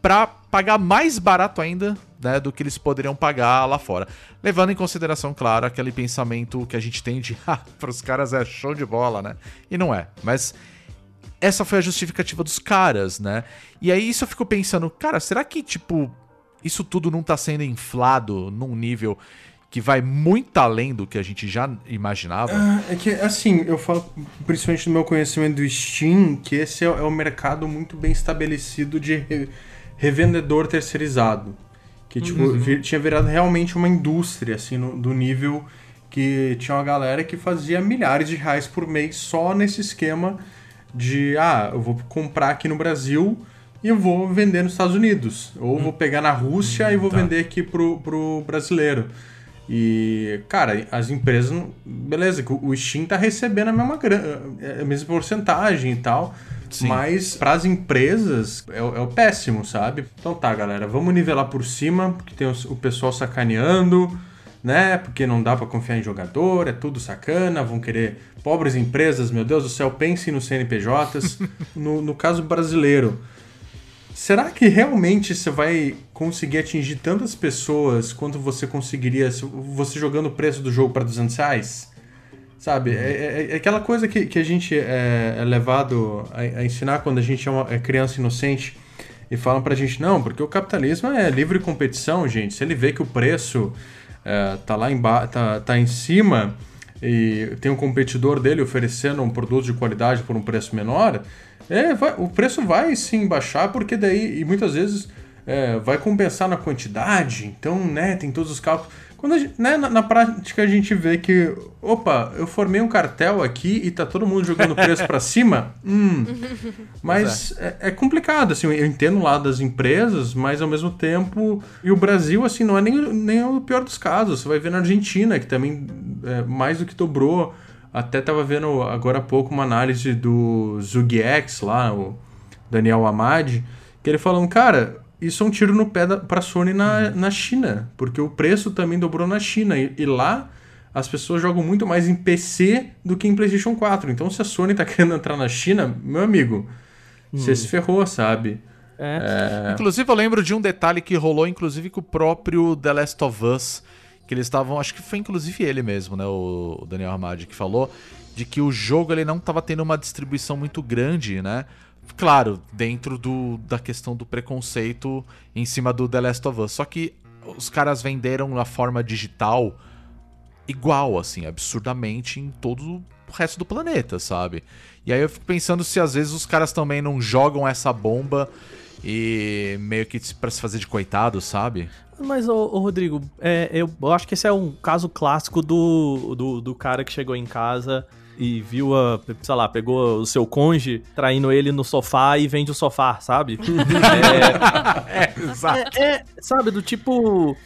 pra pagar mais barato ainda, né, do que eles poderiam pagar lá fora. Levando em consideração, claro, aquele pensamento que a gente tem de, ah, pros caras é show de bola, né? E não é. Mas essa foi a justificativa dos caras, né? E aí isso eu fico pensando, cara, será que, tipo, isso tudo não tá sendo inflado num nível que vai muito além do que a gente já imaginava? É que, assim, eu falo principalmente do meu conhecimento do Steam, que esse é, é um mercado muito bem estabelecido de re- revendedor terceirizado. Que, tipo, vi- tinha virado realmente uma indústria, assim, no- do nível que tinha uma galera que fazia milhares de reais por mês só nesse esquema de, ah, eu vou comprar aqui no Brasil e eu vou vender nos Estados Unidos. Ou vou pegar na Rússia e vou vender aqui pro, pro brasileiro. E, cara, as empresas. Beleza, o Steam tá recebendo a mesma, grana, a mesma porcentagem e tal. Sim. Mas pras empresas é, o- é o péssimo, sabe? Então tá, galera, vamos nivelar por cima, porque tem o pessoal sacaneando, né? Porque não dá pra confiar em jogador, é tudo sacana, vão querer. Pobres empresas, meu Deus do céu, pensem nos CNPJs. no, no caso brasileiro, Será que realmente você vai conseguir atingir tantas pessoas quanto você conseguiria se você jogando o preço do jogo para 200 reais? Sabe? É, é- é aquela coisa que, que a gente é, é levado a, a ensinar quando a gente é uma é criança inocente. e falam pra gente, não, porque o capitalismo é livre competição, gente. Se ele vê que o preço é, tá lá embaixo, tá, tá em cima e tem um competidor dele oferecendo um produto de qualidade por um preço menor, é, vai- o preço vai sim baixar, porque daí, e muitas vezes é, vai compensar na quantidade, então, né, tem todos os cálculos. Quando a gente- né, na, na prática a gente vê que, opa, eu formei um cartel aqui e tá todo mundo jogando preço pra cima, hum, mas é. é complicado, assim, eu entendo lá das empresas, mas ao mesmo tempo. E o Brasil, assim, não é nem, nem o pior dos casos. Você vai ver na Argentina, que também é, mais do que dobrou. Até tava vendo agora há pouco uma análise do Zugiex lá, o Daniel Amad, que ele falando, cara, isso é um tiro no pé da, pra Sony na, na China, porque o preço também dobrou na China. E, e lá as pessoas jogam muito mais em PC do que em PlayStation 4. Então, se a Sony tá querendo entrar na China, meu amigo, você se ferrou, sabe? É. Inclusive, eu lembro de um detalhe que rolou, inclusive, com o próprio The Last of Us, eles estavam, acho que foi inclusive ele mesmo, né, o Daniel Hamad, que falou de que o jogo ele não estava tendo uma distribuição muito grande, né? Claro, dentro do, da questão do preconceito em cima do The Last of Us. Só que os caras venderam na forma digital igual, assim, absurdamente em todo o resto do planeta, sabe? E aí eu fico pensando se às vezes os caras também não jogam essa bomba e meio que pra se fazer de coitado, sabe? Mas, ô, ô, Rodrigo, é, eu, eu acho que esse é um caso clássico do, do, do cara que chegou em casa e viu a, sei lá, pegou o seu conge traindo ele no sofá e vende o sofá, sabe? É, exato. é, é, sabe, do tipo.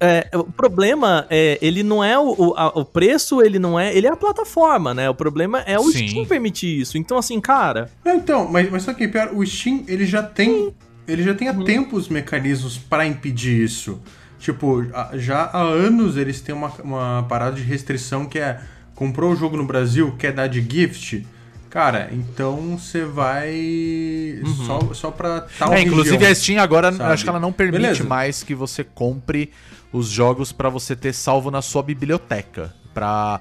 É, o problema é, ele não é o, o, a- o preço, ele não é. Ele é a plataforma, né? O problema é o Sim. Steam permitir isso. Então, assim, cara. Não, então, mas, mas só que pior, o Steam, ele já tem. Ele já tem há tempo os mecanismos pra impedir isso. Tipo, já há anos eles têm uma, uma parada de restrição que é comprou o jogo no Brasil, quer dar de gift. Cara, então você vai só, só pra tal É, inclusive região. a Steam agora, sabe? acho que ela não permite Beleza. mais que você compre os jogos pra você ter salvo na sua biblioteca. Pra...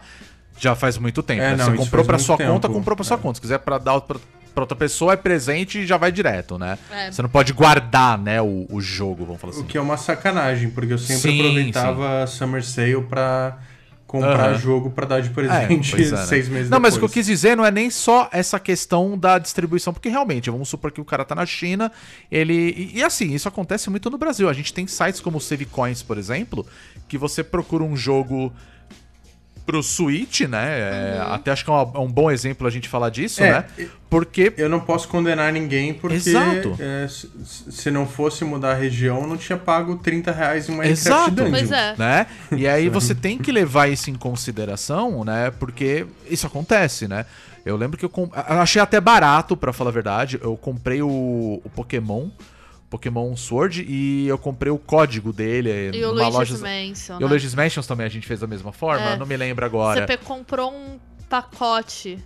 Já faz muito tempo. É, né? não, você comprou pra sua tempo. conta, comprou pra sua É. conta. Se quiser pra dar pra, pra outra pessoa, é presente e já vai direto, né? É. Você não pode guardar, né, o, o jogo, vamos falar O assim. que é uma sacanagem, porque eu sempre Sim, aproveitava Summer Sale pra comprar Aham. jogo pra dar de É, presente pois é, né? seis meses Não, depois. mas o que eu quis dizer não é nem só essa questão da distribuição, porque realmente, vamos supor que o cara tá na China, ele. E, e assim, isso acontece muito no Brasil. A gente tem sites como o Savecoins, por exemplo, que você procura um jogo pro Switch, né? É, Até acho que é uma- é um bom exemplo a gente falar disso, É, né? Porque. Eu não posso condenar ninguém porque Exato. é, se, não fosse mudar a região, eu não tinha pago 30 reais em Minecraft Exato. Dungeon. Pois é. né? E aí você tem que levar isso em consideração, né? Porque isso acontece, né? Eu lembro que eu, com- eu achei até barato, pra falar a verdade. Eu comprei o, o Pokémon, Pokémon Sword, e eu comprei o código dele E o Luigi's loja. Mansion, E o né? Luigi's Mansions também a gente fez da mesma forma? É. Não me lembro Você agora. pe- comprou um pacote.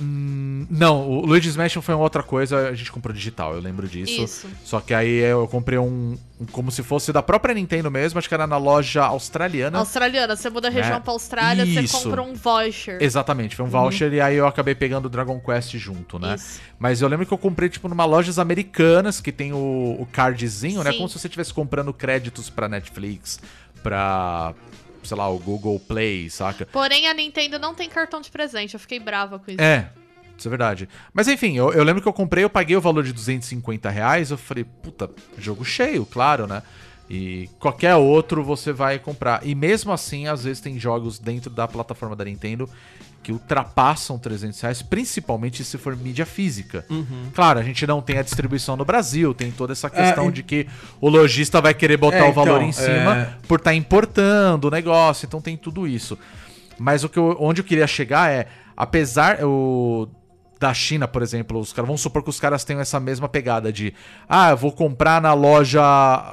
Hum, não, o Luigi's Mansion foi uma outra coisa, a gente comprou digital, eu lembro disso. Isso. Só que aí eu comprei um, um como se fosse da própria Nintendo mesmo, acho que era na loja australiana. Australiana, você muda a região Né? pra Austrália, Isso. você compra um voucher. Exatamente, foi um voucher e aí eu acabei pegando o Dragon Quest junto, né? Isso. Mas eu lembro que eu comprei, tipo, numa lojas americanas que tem o, o cardzinho, né? Sim. Como se você estivesse comprando créditos pra Netflix, pra, sei lá, o Google Play, saca? Porém, a Nintendo não tem cartão de presente. Eu fiquei brava com isso. É, isso é verdade. Mas enfim, eu, eu lembro que eu comprei, eu paguei o valor de 250 reais, eu falei, puta, jogo cheio, claro, né? E qualquer outro você vai comprar. E mesmo assim, às vezes tem jogos dentro da plataforma da Nintendo que ultrapassam 300 reais, principalmente se for mídia física. Claro, a gente não tem a distribuição no Brasil, tem toda essa questão e- de que o lojista vai querer botar É, o valor então, em cima é- por estar importando o negócio, então tem tudo isso. Mas o que eu- onde eu queria chegar é, apesar o, da China, por exemplo, os caras vamos supor que os caras tenham essa mesma pegada de, ah, eu vou comprar na loja,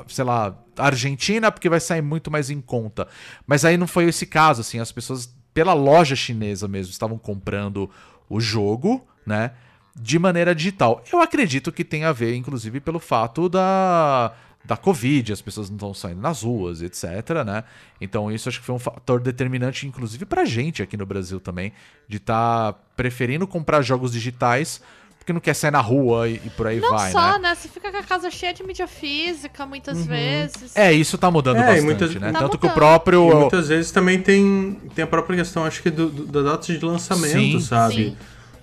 sei lá, Argentina porque vai sair muito mais em conta. Mas aí não foi esse caso, assim, as pessoas pela loja chinesa mesmo estavam comprando o jogo, né? De maneira digital. Eu acredito que tem a ver, inclusive, pelo fato da, da Covid, as pessoas não estão saindo nas ruas, etc, né? Então isso acho que foi um fator determinante, inclusive pra gente aqui no Brasil também, de estar preferindo comprar jogos digitais, porque não quer sair na rua e, e por aí Não vai, só, né? né? Você fica com a casa cheia de mídia física muitas vezes. É, isso tá mudando É, bastante, muitas- né? Tá Tanto que o mudando. próprio. E muitas vezes também tem, tem a própria questão, acho que, do, do- da data de lançamento, Sim. sabe? Sim.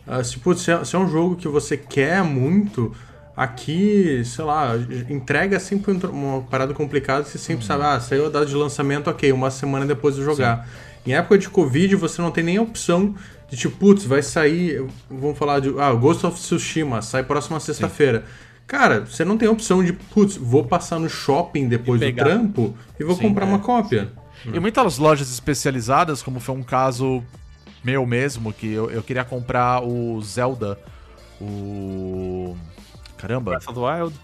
Ah, se, putz, se, é, se é um jogo que você quer muito, aqui, sei lá, entrega sempre um uma parada complicada, você sempre sabe, ah, saiu a data de lançamento, ok, uma semana depois de jogar. Em época de Covid, você não tem nem a opção de tipo, putz, vai sair, vamos falar de, ah, Ghost of Tsushima, sai próxima sexta-feira. Cara, você não tem opção de, putz, vou passar no shopping depois do trampo e vou Sim, comprar é. uma cópia. E muitas lojas especializadas, como foi um caso meu mesmo, que eu, eu queria comprar o Zelda, o. Caramba! Breath of the Wild.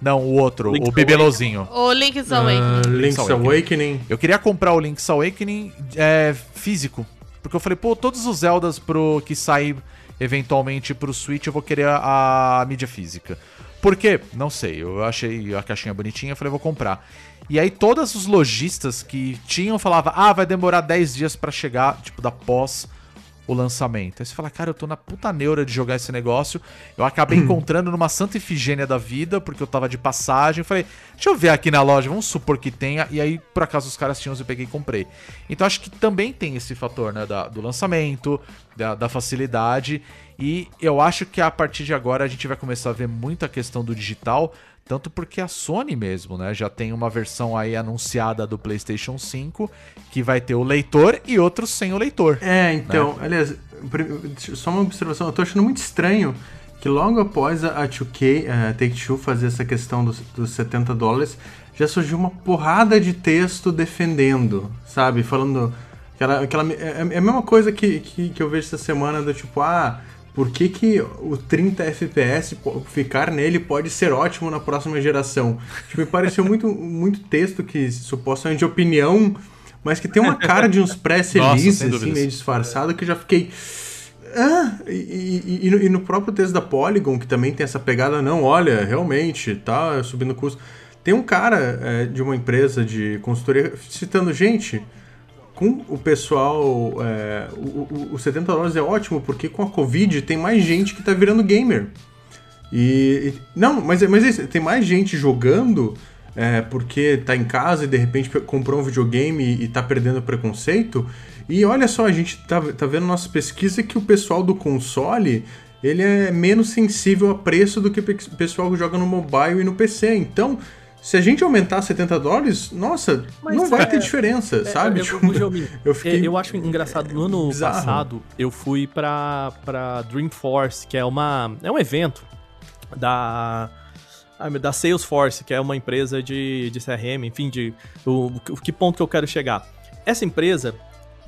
Não, o outro, Link's o bibelozinho. O Link's Ah, Awakening. Link's Awakening. Awakening. Eu queria comprar o Link's Awakening é, físico. Porque eu falei, pô, todos os Zeldas pro, que saem eventualmente pro Switch, eu vou querer a, a mídia física. Por quê? Não sei. Eu achei a caixinha bonitinha, falei, vou comprar. E aí todos os lojistas que tinham falavam, ah, vai demorar 10 dias pra chegar, tipo, da pós o lançamento. Aí você fala, cara, eu tô na puta neura de jogar esse negócio. Eu acabei encontrando numa Santa Efigênia da vida, porque eu tava de passagem. Eu falei, deixa eu ver aqui na loja, vamos supor que tenha. E aí, por acaso, os caras tinham, eu peguei e comprei. Então acho que também tem esse fator, né, da- do lançamento, da, da facilidade. E eu acho que a partir de agora a gente vai começar a ver muita questão do digital. Tanto porque a Sony mesmo, né, já tem uma versão aí anunciada do PlayStation 5 que vai ter o leitor e outros sem o leitor. É, então, aliás, prim- só uma observação, eu tô achando muito estranho que logo após a a 2K, a Take-Two fazer essa questão dos, dos 70 dólares, já surgiu uma porrada de texto defendendo, sabe? Falando. Aquela, aquela, é, é a mesma coisa que, que, que eu vejo essa semana do tipo, ah, por que, que o 30 FPS ficar nele pode ser ótimo na próxima geração? Tipo, me pareceu muito, muito texto que supostamente de opinião, mas que tem uma cara de uns press Nossa, releases, sem assim, meio disfarçado, que eu já fiquei. Ah, e, e- no, e no próprio texto da Polygon, que também tem essa pegada, não, olha, realmente, tá subindo o custo. Tem um cara é, de uma empresa de consultoria citando, gente, com o pessoal, é, o, o, o 70 dólares é ótimo, porque com a Covid tem mais gente que tá virando gamer. E. e- não, mas, mas é isso, tem mais gente jogando é, porque tá em casa e de repente pe- comprou um videogame e, e tá perdendo preconceito. E olha só, a gente tá, tá vendo nossa pesquisa que o pessoal do console ele é menos sensível a preço do que o pe- pessoal que joga no mobile e no PC. Então, se a gente aumentar 70 dólares, nossa, Mas não vai é- ter diferença, sabe? Eu, Tipo, eu, eu, eu fiquei eu acho engraçado, no ano bizarro. passado, eu fui pra, pra Dreamforce, que é, uma, é um evento da, da Salesforce, que é uma empresa de, de CRM, enfim, de o, o que ponto que eu quero chegar. Essa empresa,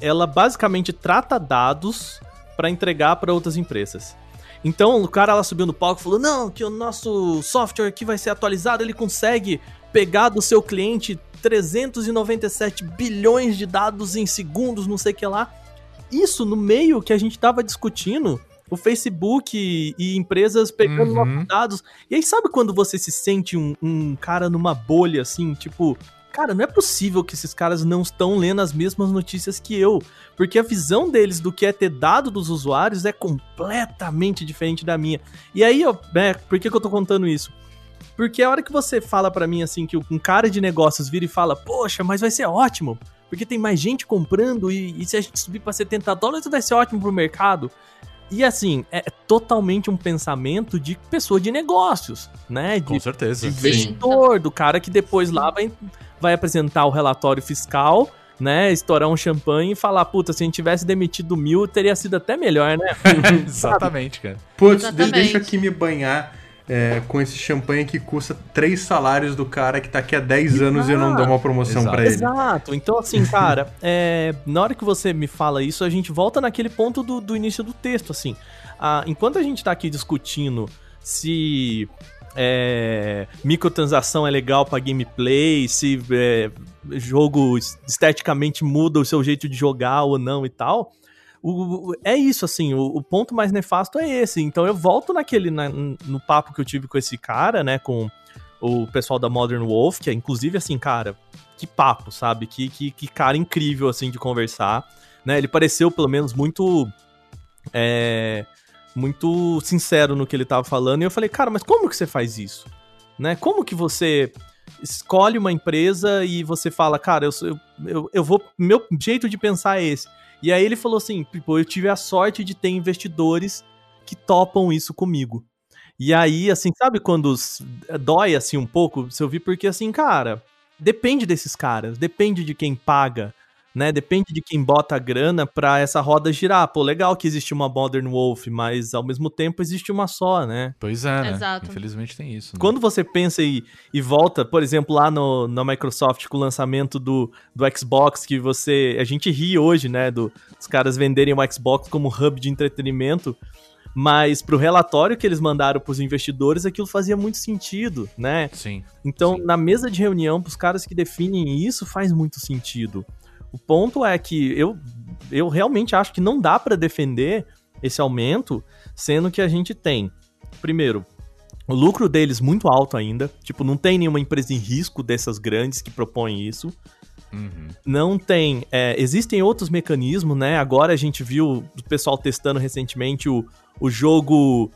ela basicamente trata dados para entregar para outras empresas. Então o cara lá subiu no palco e falou: Não, que o nosso software aqui vai ser atualizado, ele consegue pegar do seu cliente 397 bilhões de dados em segundos, não sei o que lá. Isso no meio que a gente tava discutindo, o Facebook e, e empresas pegando Uhum. nossos dados. E aí, sabe quando você se sente um, um cara numa bolha assim, tipo. Cara, não é possível que esses caras não estão lendo as mesmas notícias que eu. Porque a visão deles do que é ter dado dos usuários é completamente diferente da minha. E aí, ó, né, por que, que eu tô contando isso? Porque a hora que você fala pra mim assim, que um cara de negócios vira e fala, poxa, mas vai ser ótimo, porque tem mais gente comprando e, e se a gente subir pra 70 dólares vai ser ótimo pro mercado. E assim, é totalmente um pensamento de pessoa de negócios, né? De Com certeza. investidor, do cara que depois lá vai, vai apresentar o relatório fiscal, né? Estourar um champanhe e falar, puta, se a gente tivesse demitido mil, teria sido até melhor, né? Exatamente, cara. Putz, Exatamente. deixa aqui me banhar é, com esse champanhe que custa três salários do cara que tá aqui há 10 anos e eu não dou uma promoção pra ele. Exato. Então, assim, cara, é, na hora que você me fala isso, a gente volta naquele ponto do, do início do texto, assim. Ah, enquanto a gente tá aqui discutindo se é, microtransação é legal pra gameplay, se é, jogo esteticamente muda o seu jeito de jogar ou não e tal. o- é isso, assim, o, o ponto mais nefasto é esse. Então eu volto naquele, na- no papo que eu tive com esse cara, né, com o pessoal da Modern Wolf, que é inclusive assim, cara, que papo, sabe? Que, que, que cara incrível, assim, de conversar, né? Ele pareceu, pelo menos, muito... É, muito sincero no que ele tava falando. E eu falei, cara, mas como que você faz isso? Né? Como que você escolhe uma empresa e você fala, cara, eu, eu, eu, vou. Meu jeito de pensar é esse. E aí ele falou assim: tipo, eu tive a sorte de ter investidores que topam isso comigo. E aí, assim, sabe quando dói assim um pouco? Se eu vi, porque assim, cara, depende desses caras, depende de quem paga, né? Depende de quem bota a grana pra essa roda girar. Pô, legal que existe uma Modern Wolf, mas ao mesmo tempo existe uma só, né? Pois é, né? Exato. Infelizmente tem isso. né? Quando você pensa e, e volta, por exemplo, lá no, na Microsoft com o lançamento do, do Xbox, que você. A gente ri hoje, né? Do, dos caras venderem o Xbox como hub de entretenimento. Mas pro relatório que eles mandaram pros investidores, aquilo fazia muito sentido, né? Sim. Então, Sim. na mesa de reunião, pros caras que definem isso, faz muito sentido. O ponto é que eu, eu realmente acho que não dá pra defender esse aumento, sendo que a gente tem, primeiro, o lucro deles muito alto ainda. Tipo, não tem nenhuma empresa em risco dessas grandes que propõem isso. Uhum. Não tem. é, existem outros mecanismos, né? Agora a gente viu o pessoal testando recentemente o, o jogo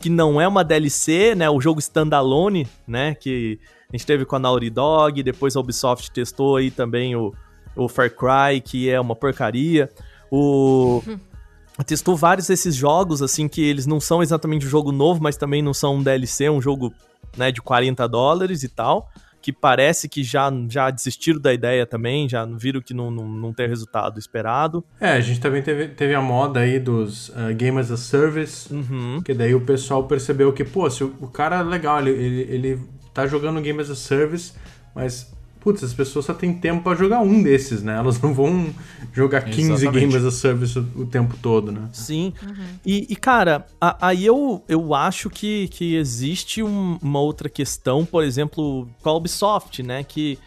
que não é uma DLC, né? O jogo standalone, né? Que a gente teve com a Naughty Dog, depois a Ubisoft testou aí também o, o Far Cry, que é uma porcaria. O. Testou vários desses jogos, assim, que eles não são exatamente um jogo novo, mas também não são um DLC, um jogo né, de 40 dólares e tal que parece que já, já desistiram da ideia também, já viram que não, não, não tem resultado esperado. É, a gente também teve, teve a moda aí dos uh, Game as a Service, Uhum. que daí o pessoal percebeu que, pô, se o, o cara é legal, ele, ele, ele tá jogando Game as a Service, mas, putz, as pessoas só têm tempo pra jogar um desses, né? Elas não vão jogar 15 Exatamente. Game as a Service o, o tempo todo, né? Sim. E, e, cara, a- aí eu, eu acho que, que existe um- uma outra questão, por exemplo, com a Ubisoft, né? Que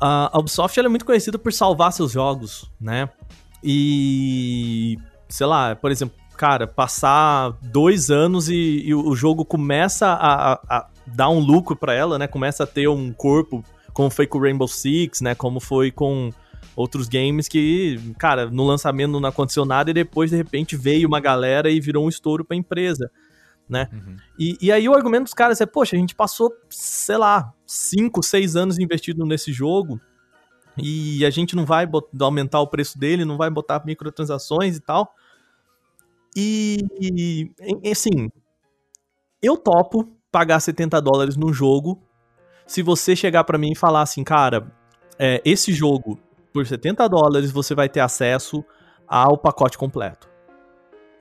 a, a Ubisoft ela é muito conhecida por salvar seus jogos, né? E, sei lá, por exemplo, cara, passar dois anos e, e o jogo começa a, a- a dar um lucro pra ela, né? Começa a ter um corpo, como foi com o Rainbow Six, né? Como foi com outros games que, cara, no lançamento não aconteceu nada e depois, de repente, veio uma galera e virou um estouro pra empresa, né? E, e aí o argumento dos caras é, poxa, a gente passou, sei lá, 5, 6 anos investido nesse jogo e a gente não vai aumentar o preço dele, não vai botar microtransações e tal. E, e, assim, eu topo pagar 70 dólares num jogo se você chegar pra mim e falar assim, cara, é, esse jogo, por 70 dólares, você vai ter acesso ao pacote completo.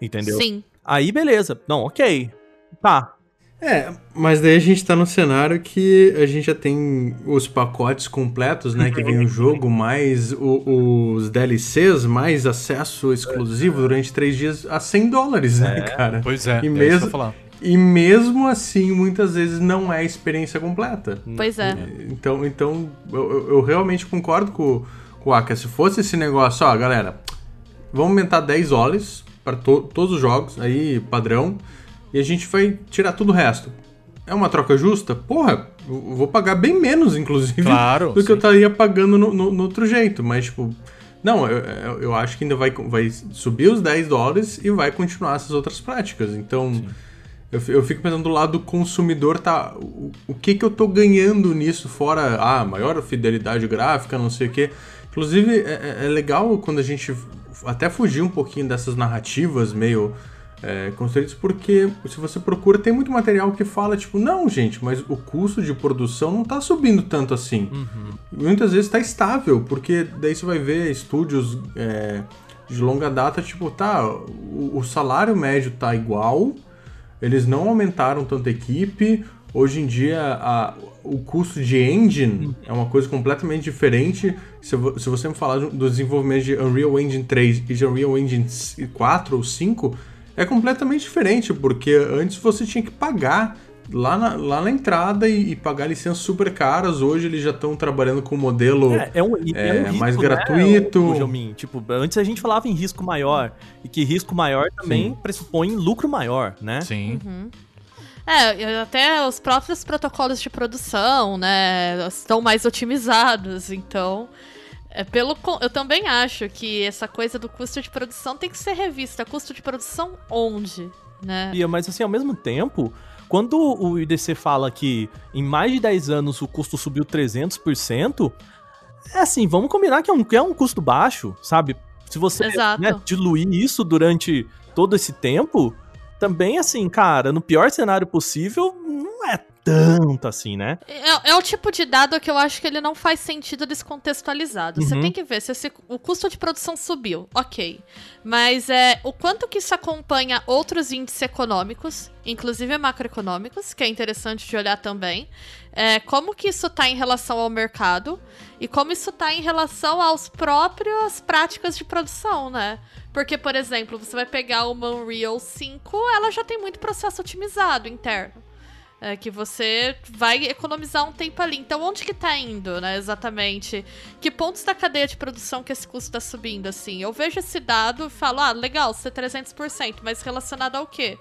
Entendeu? Sim. Aí, beleza. Não, ok. Tá. É, mas daí a gente tá num cenário que a gente já tem os pacotes completos, né? Que vem o jogo, mais o- os DLCs, mais acesso exclusivo durante três dias a 100 dólares, né, cara? Pois é, E é isso mesmo- que. E mesmo assim, muitas vezes não é a experiência completa. Pois é. Então, então eu, eu- realmente concordo com, com o Aka. Se fosse esse negócio, ó, galera, vamos aumentar 10 dólares para to- todos os jogos, aí, padrão, e a gente vai tirar tudo o resto. É uma troca justa? Porra, eu vou pagar bem menos, inclusive, Claro, do que sim. eu estaria pagando no, no- no outro jeito. Mas, tipo, não, eu, eu, acho que ainda vai, vai subir os 10 dólares e vai continuar essas outras práticas. Então. Eu, eu fico pensando do lado do consumidor, tá? O, o que que eu tô ganhando nisso, fora a ah, maior fidelidade gráfica, não sei o quê. Inclusive, é, é- é legal quando a gente até fugir um pouquinho dessas narrativas meio é, construídas, porque se você procura, tem muito material que fala, tipo, não, gente, mas o custo de produção não tá subindo tanto assim. Muitas vezes tá estável, porque daí você vai ver estúdios é, de longa data, tipo, tá, o, o salário médio tá igual, eles não aumentaram tanto a equipe. Hoje em dia, a- o custo de engine é uma coisa completamente diferente. Se, se você me falar do desenvolvimento de Unreal Engine 3 e de Unreal Engine 4 ou 5, é completamente diferente, porque antes você tinha que pagar lá na, lá na entrada e, e pagar licenças super caras. Hoje eles já estão trabalhando com o modelo. É, é um, É, um mais né, gratuito. o Xiaomi? Tipo, antes a gente falava em risco maior. E que risco maior também pressupõe lucro maior, né? Sim. É, até os próprios protocolos de produção, né, estão mais otimizados, então É pelo eu também acho que essa coisa do custo de produção tem que ser revista. Custo de produção onde, né? Bia, Mas assim, ao mesmo tempo, quando o IDC fala que em mais de 10 anos o custo subiu 300%, é assim, vamos combinar que é um, que é um custo baixo, sabe? Se você né, diluir isso durante todo esse tempo, também assim, cara, no pior cenário possível, não é tanto assim, né? É, é o tipo de dado que eu acho que ele não faz sentido descontextualizado. Você Uhum. tem que ver se esse- o custo de produção subiu, ok. Mas é o quanto que isso acompanha outros índices econômicos, inclusive macroeconômicos, que é interessante de olhar também. É, como que isso tá em relação ao mercado e como isso tá em relação aos próprios práticas de produção, né? Porque, por exemplo, você vai pegar uma Unreal 5, ela já tem muito processo otimizado interno. É que você vai economizar um tempo ali. Então, onde que tá indo, né, exatamente? Que pontos da cadeia de produção que esse custo tá subindo, assim? Eu vejo esse dado e falo, ah, legal, ser 300%, mas relacionado ao quê?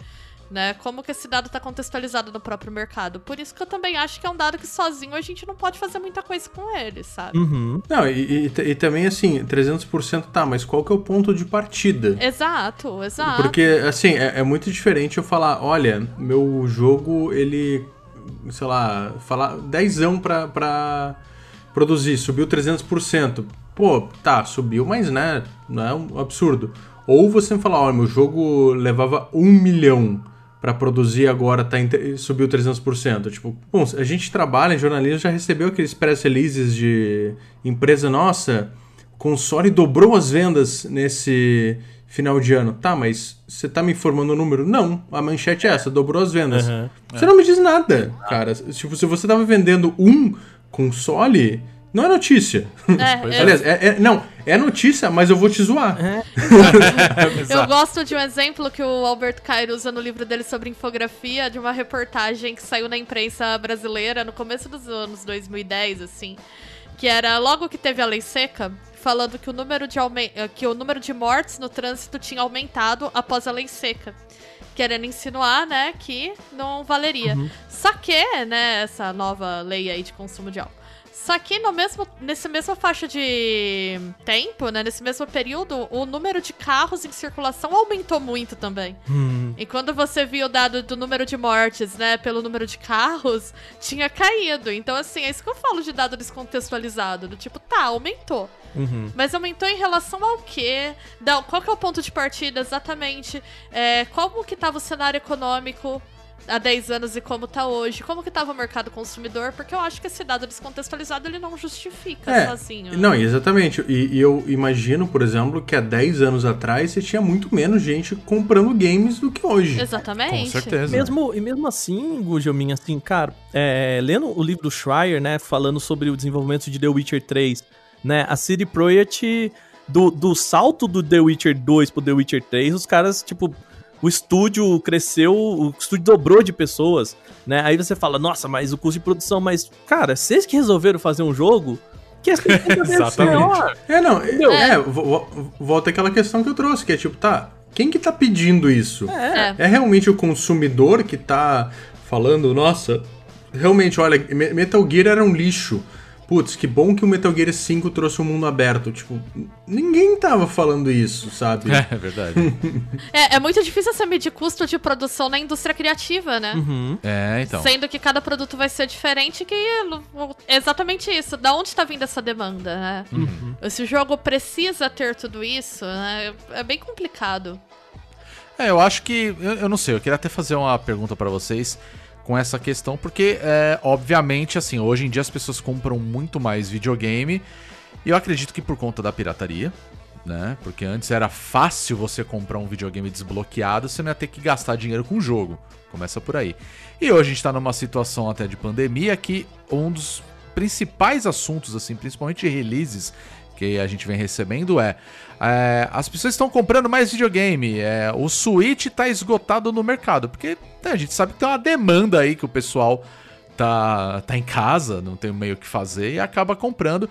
Né? Como que esse dado tá contextualizado no próprio mercado? Por isso que eu também acho que é um dado que sozinho a gente não pode fazer muita coisa com ele, sabe? Uhum. Não, e, e- e também assim, 300% tá, mas qual que é o ponto de partida? Exato, exato. Porque, assim, é, é muito diferente eu falar, olha, meu jogo, ele, sei lá, falar 10 pra, pra produzir, subiu 300%. Pô, tá, subiu, mas né, não é um absurdo. Ou você me falar, olha, meu jogo levava 1 milhão pra produzir, agora tá subiu 300%. Tipo, bom, a gente trabalha em jornalismo, já recebeu aqueles press releases de empresa nossa, console dobrou as vendas nesse final de ano. Tá, mas você tá me informando o número? Não, a manchete é essa, dobrou as vendas. Uhum. Você não me diz nada, cara. Tipo, se você tava vendendo um console, não é notícia. É, Aliás, é- é- não, é notícia, mas eu vou te zoar. Eu gosto de um exemplo que o Alberto Cairo usa no livro dele sobre infografia, de uma reportagem que saiu na imprensa brasileira no começo dos anos 2010, assim. Que era logo que teve a lei seca, falando que o número de, que o número de mortes no trânsito tinha aumentado após a lei seca. Querendo insinuar, né, que não valeria. Só que, né, essa nova lei aí de consumo de álcool. Só que no mesmo, nesse mesma faixa de tempo, né, nesse mesmo período, o número de carros em circulação aumentou muito também. E quando você viu o dado do número de mortes, né, pelo número de carros, tinha caído. Então, assim, é isso que eu falo de dado descontextualizado. Do tipo, tá, aumentou. Uhum. Mas aumentou em relação ao quê? Da- qual que é o ponto de partida exatamente? É, como que tava o cenário econômico há 10 anos e como tá hoje? Como que tava o mercado consumidor? Porque eu acho que esse dado descontextualizado ele não justifica É, sozinho. não, exatamente. E, e eu imagino, por exemplo, que há 10 anos atrás você tinha muito menos gente comprando games do que hoje. Exatamente. Com certeza. Mesmo, e mesmo assim, Gugelmin, assim, cara, é, lendo o livro do Schreier, né, falando sobre o desenvolvimento de The Witcher 3, né, a CD Projekt, do, do salto do The Witcher 2 pro The Witcher 3, os caras, tipo, o estúdio cresceu, o estúdio dobrou de pessoas, né, aí você fala, nossa, mas o custo de produção, mas, cara, vocês que resolveram fazer um jogo que é 50 vezes Exatamente. É, não, é, É. vo- vo- volta aquela questão que eu trouxe, que é tipo, tá, quem que tá pedindo isso? É. É realmente o consumidor que tá falando, nossa, realmente, olha, Me- Metal Gear era um lixo. Putz, que bom que o Metal Gear 5 trouxe um mundo aberto. Tipo, ninguém tava falando isso, sabe? É, verdade. É, é muito difícil você medir custo de produção na indústria criativa, né? Uhum. É, então. Sendo que cada produto vai ser diferente, que é exatamente isso. Da onde tá vindo essa demanda, né? Esse jogo precisa ter tudo isso, né? É bem complicado. É, eu acho que. Eu, eu não sei, eu queria até fazer uma pergunta pra vocês com essa questão, porque, é, obviamente, assim, hoje em dia as pessoas compram muito mais videogame. E eu acredito que por conta da pirataria, né? Porque antes era fácil você comprar um videogame desbloqueado, você não ia ter que gastar dinheiro com o jogo. Começa por aí. E hoje a gente tá numa situação até de pandemia que um dos principais assuntos, assim, principalmente releases que a gente vem recebendo é, é, as pessoas estão comprando mais videogame, é, o Switch tá esgotado no mercado, porque né, a gente sabe que tem uma demanda aí que o pessoal tá, tá em casa, não tem meio o que fazer e acaba comprando.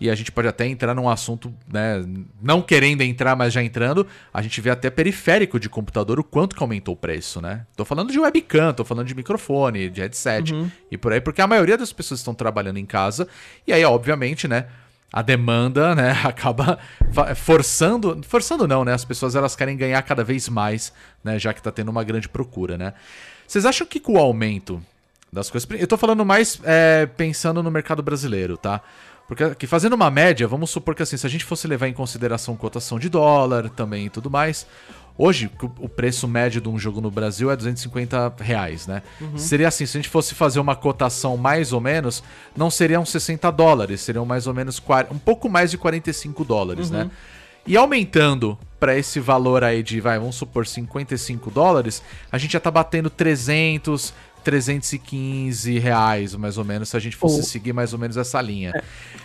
E a gente pode até entrar num assunto, né, não querendo entrar, mas já entrando, a gente vê até periférico de computador o quanto que aumentou o preço, né? Tô falando de webcam, tô falando de microfone, de headset e por aí, porque a maioria das pessoas estão trabalhando em casa, e aí, obviamente, né, a demanda, né, acaba forçando, forçando não, né, as pessoas elas querem ganhar cada vez mais, né, já que tá tendo uma grande procura, né. Vocês acham que com o aumento das coisas, eu tô falando mais é, pensando no mercado brasileiro, tá? Porque aqui, fazendo uma média, vamos supor que assim, se a gente fosse levar em consideração cotação de dólar também e tudo mais, hoje o- preço médio de um jogo no Brasil é 250 reais, né? Seria assim, se a gente fosse fazer uma cotação mais ou menos, não seriam 60 dólares, seriam mais ou menos um pouco mais de 45 dólares, né? E aumentando para esse valor aí de, vai, vamos supor 55 dólares, a gente já tá batendo 300, 315 reais, mais ou menos, se a gente fosse Ou- seguir mais ou menos essa linha.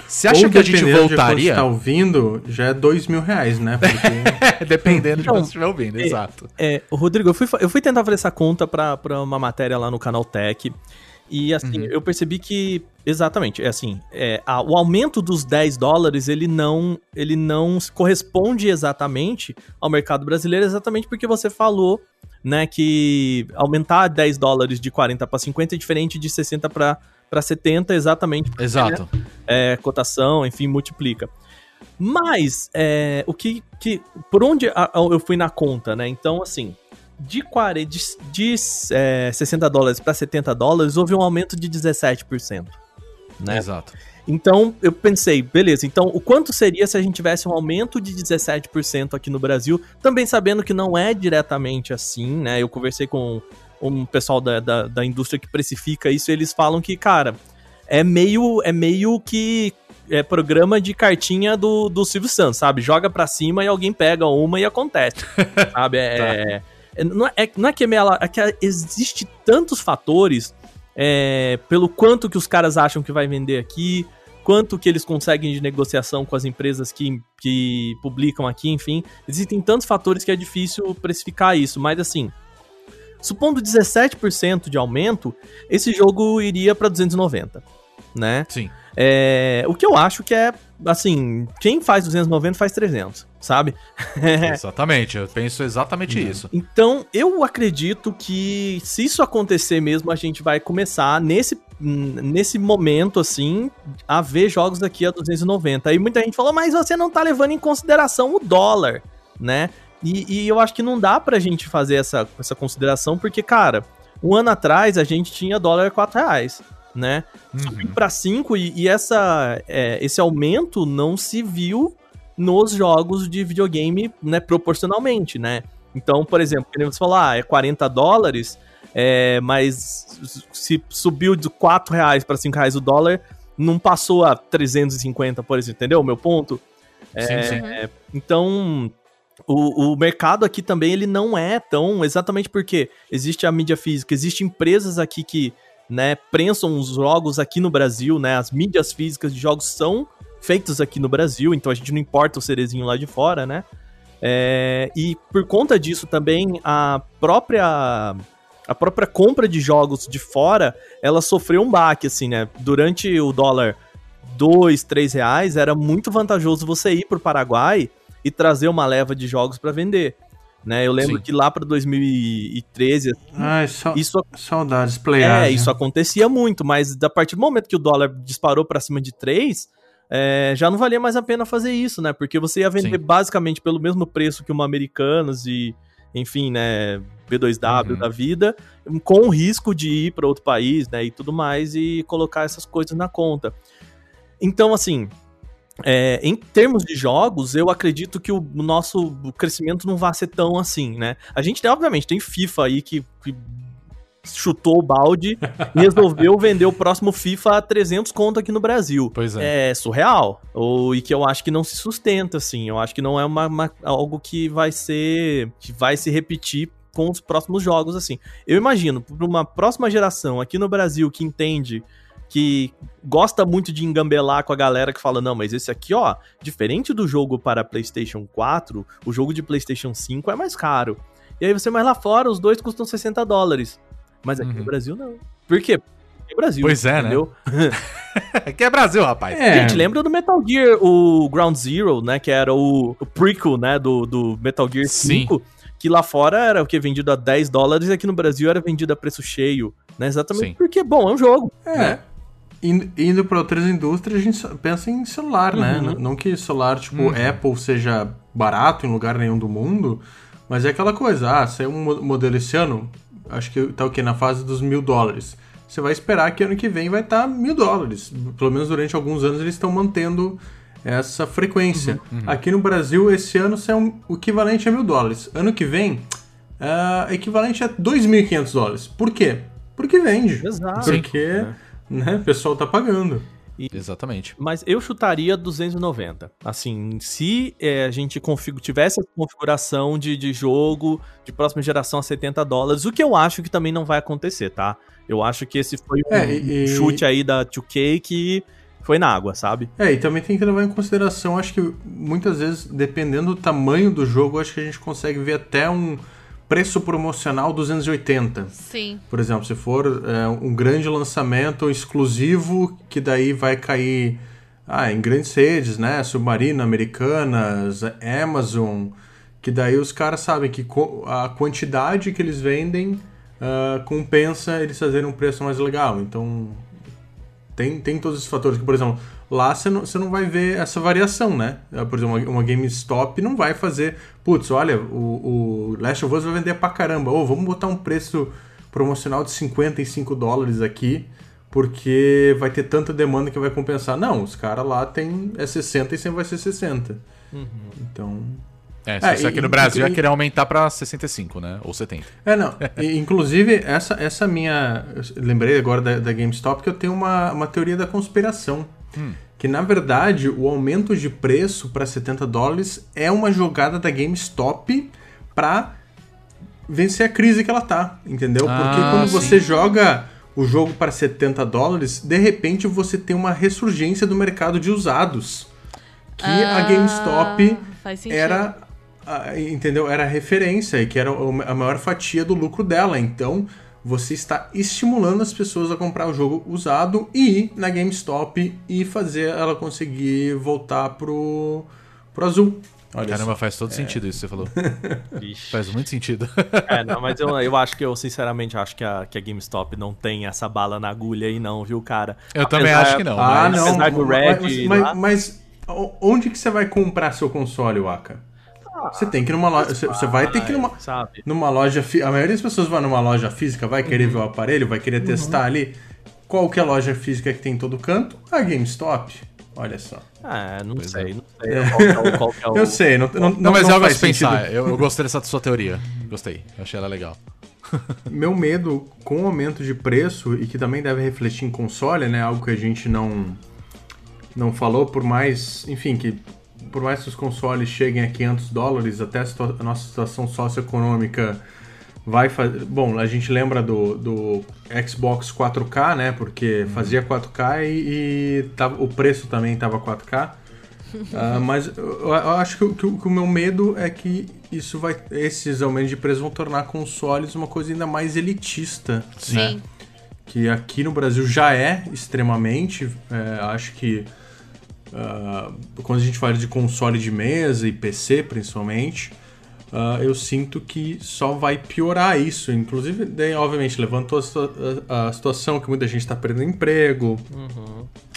Você acha Ou que a gente de voltaria? você tá ouvindo, já é dois mil reais, né? Porque Dependendo de Não. quando você estiver ouvindo, É, exato. É, Rodrigo, eu fui, eu fui tentar fazer essa conta pra, pra uma matéria lá no canal Tech. E assim, eu percebi que. Exatamente, é assim, é, a- o aumento dos 10 dólares, ele não, ele não corresponde exatamente ao mercado brasileiro, exatamente porque você falou, né, que aumentar 10 dólares de 40 para 50 é diferente de 60 para 70, exatamente porque, Exato. é, cotação, enfim, multiplica. Mas, é, o que, que. Por onde a- a- eu fui na conta, né? Então, assim, de, 40, de, de é, 60 dólares para 70 dólares, houve um aumento de 17%. Né? Exato. Então, eu pensei, beleza, então o quanto seria se a gente tivesse um aumento de 17% aqui no Brasil? Também sabendo que não é diretamente assim, né? Eu conversei com um pessoal da, da, da indústria que precifica isso, e eles falam que, cara, é meio, é meio que é programa de cartinha do, do Silvio Santos, sabe? Joga pra cima e alguém pega uma e acontece, sabe? É, é, não, é, não é que é meio... É que existe tantos fatores é, pelo quanto que os caras acham que vai vender aqui, quanto que eles conseguem de negociação com as empresas que, que publicam aqui, enfim. Existem tantos fatores que é difícil precificar isso, mas assim, supondo 17% de aumento, esse jogo iria para 290, né? Sim. É, o que eu acho que é, assim, quem faz 290 faz 300, sabe? Exatamente. Eu penso exatamente isso. Então, eu acredito que se isso acontecer mesmo, a gente vai começar nesse, nesse momento, assim, a ver jogos aqui a 290. Aí muita gente falou, mas você não tá levando em consideração o dólar, né? E, e eu acho que não dá pra gente fazer essa, essa consideração, porque, cara, um ano atrás a gente tinha dólar a 4 reais, né? Subiu pra 5 e, e essa, é, esse aumento não se viu nos jogos de videogame, né, proporcionalmente, né? Então, por exemplo, quando você falar, ah, é 40 dólares, é, mas se subiu de 4 reais para 5 reais o dólar, não passou a 350, por exemplo, entendeu o meu ponto? Sim, sim. É, então, o, o mercado aqui também ele não é tão exatamente porque existe a mídia física, existem empresas aqui que né, prensam os jogos aqui no Brasil, né? As mídias físicas de jogos são feitos aqui no Brasil, então a gente não importa o cerezinho lá de fora, né? É, e por conta disso também a própria a própria compra de jogos de fora, ela sofreu um baque, assim, né? Durante o dólar 2, 3 reais, era muito vantajoso você ir pro Paraguai e trazer uma leva de jogos para vender. Né? Eu lembro Sim. que lá para 2013, Ai, sa isso saudades, Play é, Asia. isso acontecia muito, mas a partir do momento que o dólar disparou pra cima de 3, é, já não valia mais a pena fazer isso, né? Porque você ia vender Sim. basicamente pelo mesmo preço que uma Americanas e, enfim, né, B2W Uhum. da vida, com o risco de ir para outro país, né, e tudo mais, e colocar essas coisas na conta. Então, assim, é, em termos de jogos, eu acredito que o nosso crescimento não vai ser tão assim, né? A gente, tem, obviamente, tem FIFA aí que, que chutou o balde e resolveu vender o próximo FIFA a 300 conto aqui no Brasil. Pois é. É surreal. Ou, e que eu acho que não se sustenta, assim. Eu acho que não é uma, uma- algo que vai ser. que vai se repetir com os próximos jogos, assim. Eu imagino, para uma próxima geração aqui no Brasil que entende. Que gosta muito de engambelar com a galera que fala: não, mas esse aqui, ó, diferente do jogo para PlayStation 4, o jogo de PlayStation 5 é mais caro. E aí você, mas lá fora, os dois custam 60 dólares. Mas aqui Uhum. no Brasil, não. Por quê? Porque é Brasil. Pois é, né? entendeu? Aqui é Brasil, rapaz. É. Gente, lembra do Metal Gear, o Ground Zero, né? Que era o, o prequel, né? Do, do Metal Gear Sim. 5. Que lá fora era o que? Vendido a 10 dólares e aqui no Brasil era vendido a preço cheio. Né? Exatamente Sim. porque, bom, é um jogo. É. né? Indo, para outras indústrias, a gente pensa em celular, né? Não, não que celular tipo Apple seja barato em lugar nenhum do mundo, mas é aquela coisa, ah, saiu um mo- modelo esse ano, acho que tá o quê? Na fase dos mil dólares. Você vai esperar que ano que vem vai estar mil dólares. Pelo menos durante alguns anos eles estão mantendo essa frequência. Aqui no Brasil, esse ano um- o equivalente a mil dólares. Ano que vem, é equivalente a 2.500 dólares. Por quê? Porque vende. Exato. Porque né, o pessoal tá pagando. Exatamente. Mas eu chutaria 290. Assim, se é, a gente config- tivesse essa configuração de, de jogo de próxima geração a 70 dólares, o que eu acho que também não vai acontecer, tá? Eu acho que esse foi um É, e- e- chute aí da 2K que foi na água, sabe? É, e também tem que levar em consideração, acho que muitas vezes, dependendo do tamanho do jogo, acho que a gente consegue ver até um preço promocional 280. Sim. Por exemplo, se for é, um grande lançamento exclusivo, que daí vai cair ah, em grandes redes, né? Submarino, Americanas, Amazon, que daí os caras sabem que a quantidade que eles vendem ah, compensa eles fazerem um preço mais legal. Então, tem, tem todos esses fatores que, por exemplo, lá você não, você não vai ver essa variação, né? Ah, Por exemplo, uma, uma GameStop não vai fazer, putz, olha, o, o Last of Us vai vender pra caramba, ou vamos botar um preço promocional de 55 dólares aqui, porque vai ter tanta demanda que vai compensar. Não, os caras lá tem é 60 e sempre vai ser 60. Então. É, se É, aqui e- no Brasil e- ia querer aumentar pra 65, né? Ou 70. É, não. E, inclusive, essa, essa minha. lembrei agora da, da GameStop que eu tenho uma, uma teoria da conspiração. Que na verdade o aumento de preço para 70 dólares é uma jogada da GameStop para vencer a crise que ela tá, entendeu? Porque Ah, quando sim. você joga o jogo para 70 dólares, de repente você tem uma ressurgência do mercado de usados. Que a Ah, GameStop faz sentido. era a- entendeu? Era a referência e que era a maior fatia do lucro dela. Então, você está estimulando as pessoas a comprar o jogo usado e ir na GameStop e fazer ela conseguir voltar pro, pro azul. Olha Caramba, só. faz todo sentido isso que você falou. Vixe. faz muito sentido. É, não, mas eu, eu acho que eu, sinceramente, acho que a, que a GameStop não tem essa bala na agulha aí, não, viu, cara? Eu também Apesar- acho que não. Ah, mas- não. apesar do mas, Red mas, mas o- onde que você vai comprar seu console, Waka? Você tem que ir numa loja. Você, vai ter que ir numa, Sabe? numa loja. fi- A maioria das pessoas vai numa loja física, vai querer ver o aparelho, vai querer testar ali. Qual que é a loja física que tem em todo canto? A GameStop. Olha só. É, não Pois sei, é. não sei qual que é. Qual que é o... Eu sei, não, não, Não, mas é algo a se pensar. Eu, eu gostei dessa sua teoria. Gostei. Achei ela legal. Meu medo com o aumento de preço e que também deve refletir em console, né? Algo que a gente não não falou, por mais, enfim, que por mais que os consoles cheguem a 500 dólares, até a, situa- a nossa situação socioeconômica vai fazer. Bom, a gente lembra do, do Xbox 4K, né? Porque fazia 4K e, e tava, o preço também tava 4K. Ah, mas eu, eu acho que, o- que que o meu medo é que isso vai, esses aumentos de preço vão tornar consoles uma coisa ainda mais elitista. né? Sim. Que aqui no Brasil já é extremamente. é, acho que ah, quando a gente fala de console de mesa e PC principalmente, ah, eu sinto que só vai piorar isso. Inclusive, daí, obviamente, levantou a, a- a situação que muita gente está perdendo emprego,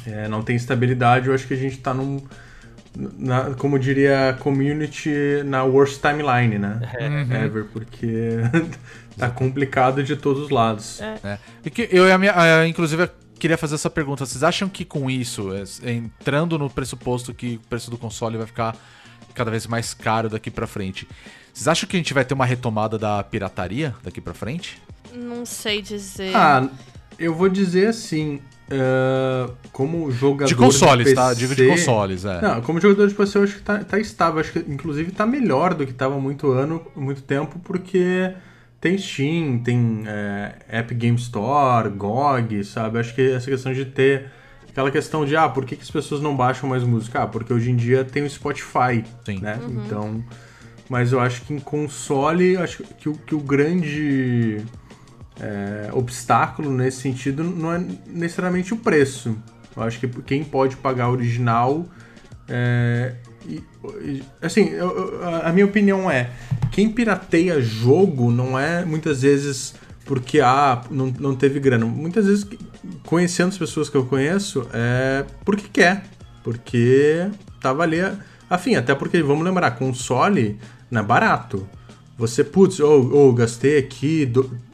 é, não tem estabilidade. Eu acho que a gente está num. na- como diria a community, na worst timeline, né? Ever, porque tá complicado de todos os lados. É. E que eu, e a minha, inclusive, queria fazer essa pergunta. Vocês acham que com isso, é, entrando no pressuposto que o preço do console vai ficar cada vez mais caro daqui pra frente, vocês acham que a gente vai ter uma retomada da pirataria daqui pra frente? Não sei dizer. Ah, eu vou dizer assim, ah, como jogador De consoles, de tá? PC, Digo de consoles, é. Não, como jogador de PC eu acho que tá, tá estável, acho que inclusive tá melhor do que tava há muito ano, muito tempo, porque tem Steam, tem é, App Game Store, GOG, sabe? Acho que essa questão de ter aquela questão de, ah, por que, que as pessoas não baixam mais música? Ah, porque hoje em dia tem o Spotify, Sim. né? Então, mas eu acho que em console, acho que o, que o grande é, obstáculo nesse sentido não é necessariamente o preço. Eu acho que quem pode pagar original. É, e- assim, eu- eu- a minha opinião é: quem pirateia jogo não é muitas vezes porque ah, não, não teve grana. Muitas vezes, conhecendo as pessoas que eu conheço, é porque quer. Porque tava ali. Afim, até porque, vamos lembrar, console não é barato. Você, putz, oh, oh, gastei aqui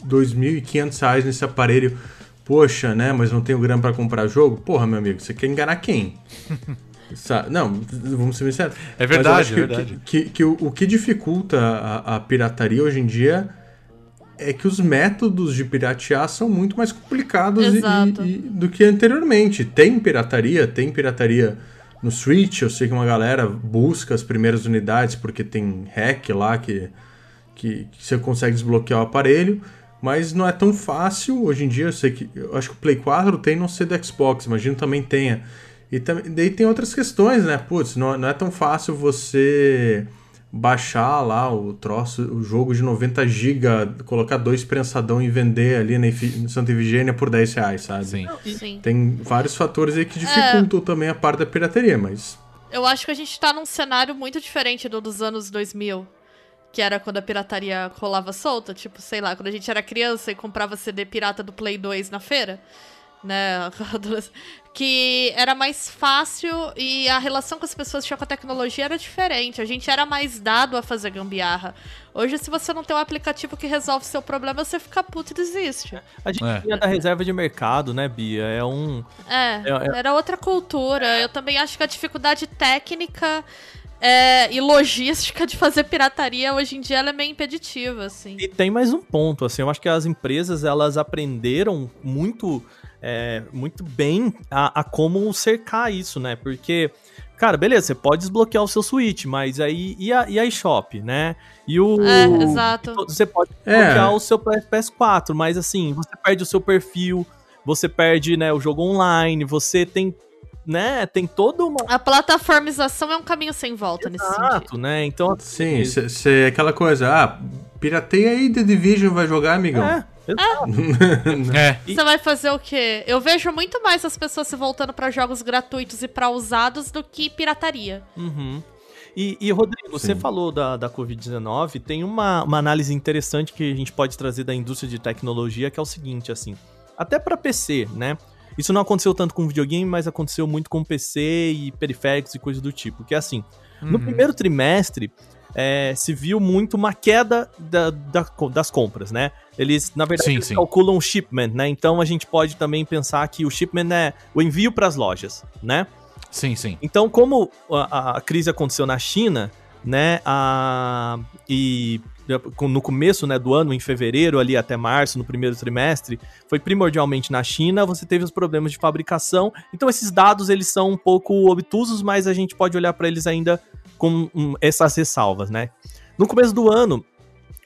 2.500 reais nesse aparelho. Poxa, né? Mas não tenho grana pra comprar jogo? Porra, meu amigo, você quer enganar quem? Não, vamos ser sinceros. É verdade, acho que- é verdade. Que, que, que o, o que dificulta a, a pirataria hoje em dia é que os métodos de piratear são muito mais complicados e- e- do que anteriormente. Tem pirataria, tem pirataria no Switch, eu sei que uma galera busca as primeiras unidades porque tem hack lá que, que, que você consegue desbloquear o aparelho, mas não é tão fácil hoje em dia. Eu sei que eu acho que o Play 4 tem, não sei do Xbox, imagino também tenha. E também, daí tem outras questões, né? Putz, não, não é tão fácil você baixar lá o troço, o jogo de 90 GB, colocar dois prensadão e vender ali na Santa Efigênia por 10 reais, sabe? Sim. Sim. Tem vários fatores aí que dificultam também a parte da pirataria, mas Eu acho que a gente tá num cenário muito diferente do dos anos 2000. Que era quando a pirataria rolava solta. Tipo, sei lá, quando a gente era criança e comprava CD pirata do Play 2 na feira. Né? Que era mais fácil e a relação que as pessoas tinham com a tecnologia era diferente. A gente era mais dado a fazer gambiarra. Hoje, se você não tem um aplicativo que resolve seu problema, você fica puto e desiste. A gente É. tinha da reserva de mercado, né, Bia? É um. É, É, é- era outra cultura. Eu também acho que a dificuldade técnica é, e logística de fazer pirataria hoje em dia ela é meio impeditiva, assim. E tem mais um ponto, assim, eu acho que as empresas elas aprenderam muito, é, muito bem a, a como cercar isso, né? Porque, cara, beleza, você pode desbloquear o seu Switch, mas aí e a, e a eShop, né? E o. É, exato. to- Você pode É. desbloquear o seu PS4, mas assim, você perde o seu perfil, você perde, né, o jogo online, você tem, né, tem toda uma. A plataformização é um caminho sem volta nesse sentido. Exato, né? Então, sim, você aquela coisa, ah, pirateia aí The Division vai jogar, amigão. é, exato. É. Você vai fazer o quê? Eu vejo muito mais as pessoas se voltando pra jogos gratuitos e pra usados do que pirataria. Uhum. E, e, Rodrigo, você Sim. falou da, da Covid-19, tem uma, uma análise interessante que a gente pode trazer da indústria de tecnologia, que é o seguinte, assim, até para PC, né? Isso não aconteceu tanto com videogame, mas aconteceu muito com PC e periféricos e coisas do tipo, que é assim, no primeiro trimestre, é, se viu muito uma queda da- da- das compras, né? Eles, na verdade, Sim, eles sim. calculam shipment, né? Então a gente pode também pensar que o shipment é o envio para as lojas, né? Sim, sim. Então, como a, a crise aconteceu na China, né, a, e no começo né, do ano, em fevereiro, ali até março, no primeiro trimestre, foi primordialmente na China, você teve os problemas de fabricação. Então, esses dados, eles são um pouco obtusos, mas a gente pode olhar para eles ainda com essas ressalvas, né? No começo do ano,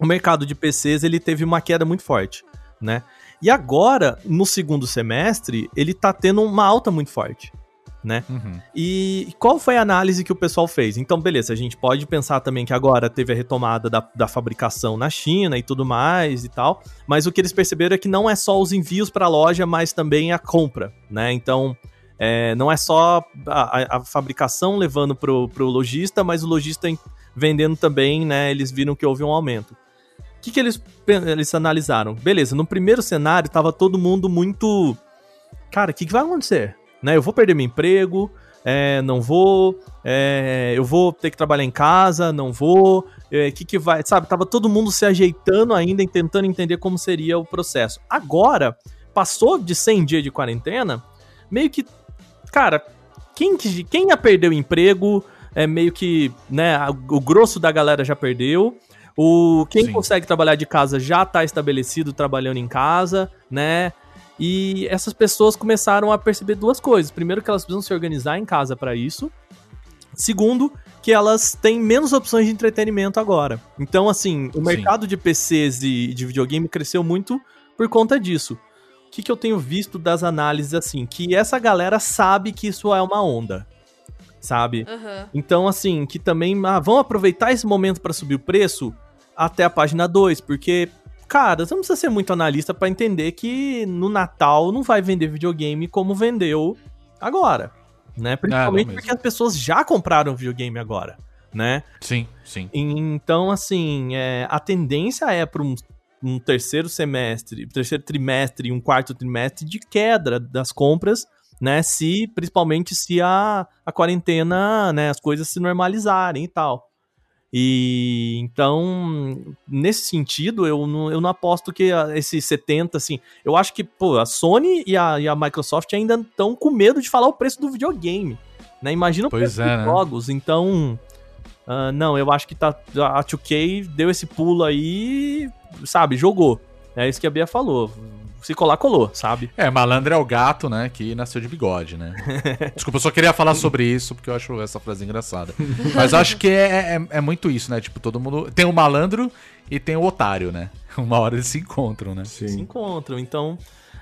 o mercado de PCs, ele teve uma queda muito forte, né? E agora, no segundo semestre, ele tá tendo uma alta muito forte, né? Uhum. E qual foi a análise que o pessoal fez? Então, beleza, a gente pode pensar também que agora teve a retomada da, da fabricação na China e tudo mais e tal, mas o que eles perceberam é que não é só os envios para a loja, mas também a compra, né? Então, é, não é só a, a- fabricação levando pro, pro lojista, mas o lojista vendendo também, né? Eles viram que houve um aumento. O que, que eles, eles analisaram? Beleza, no primeiro cenário tava todo mundo muito. Cara, o que, que vai acontecer? Né, eu vou perder meu emprego, é, não vou, é, eu vou ter que trabalhar em casa, não vou, o que, que vai. Sabe, tava todo mundo se ajeitando ainda e tentando entender como seria o processo. Agora, passou de 100 dias de quarentena, meio que. Cara, quem, que- quem já perdeu o emprego, é meio que, né, o grosso da galera já perdeu. O quem Sim. consegue trabalhar de casa já tá estabelecido trabalhando em casa, né? E essas pessoas começaram a perceber duas coisas. Primeiro, que elas precisam se organizar em casa para isso. Segundo, que elas têm menos opções de entretenimento agora. Então, assim, o Sim. mercado de PCs e de videogame cresceu muito por conta disso. O que, que eu tenho visto das análises assim? Que essa galera sabe que isso é uma onda. Sabe? Aham. Então, assim, que também ah, vão aproveitar esse momento para subir o preço até a página 2, porque, cara, você não precisa ser muito analista para entender que no Natal não vai vender videogame como vendeu agora, né? Principalmente mesmo. porque as pessoas já compraram videogame agora, né? Sim, sim. Então, assim, é, a tendência é para um um terceiro semestre, terceiro trimestre e um quarto trimestre de queda das compras, né? Se, principalmente se a, a quarentena, né, as coisas se normalizarem e tal. E então, nesse sentido, eu não, eu não aposto que a- esse 70, assim. Eu acho que, pô, a Sony e a, e a Microsoft ainda estão com medo de falar o preço do videogame. Né? Imagina o Pois preço é, dos né? jogos. Então, ah, não, eu acho que tá, a 2K deu esse pulo aí, sabe, jogou. É isso que a Bia falou. Se colar, colou, sabe? É, malandro é o gato, né, que nasceu de bigode, né? Desculpa, eu só queria falar sobre isso porque eu acho essa frase engraçada. Mas eu acho que é, é, é muito isso, né? Tipo, todo mundo. Tem o malandro e tem o otário, né? Uma hora eles se encontram, né? se Sim. encontram. Então,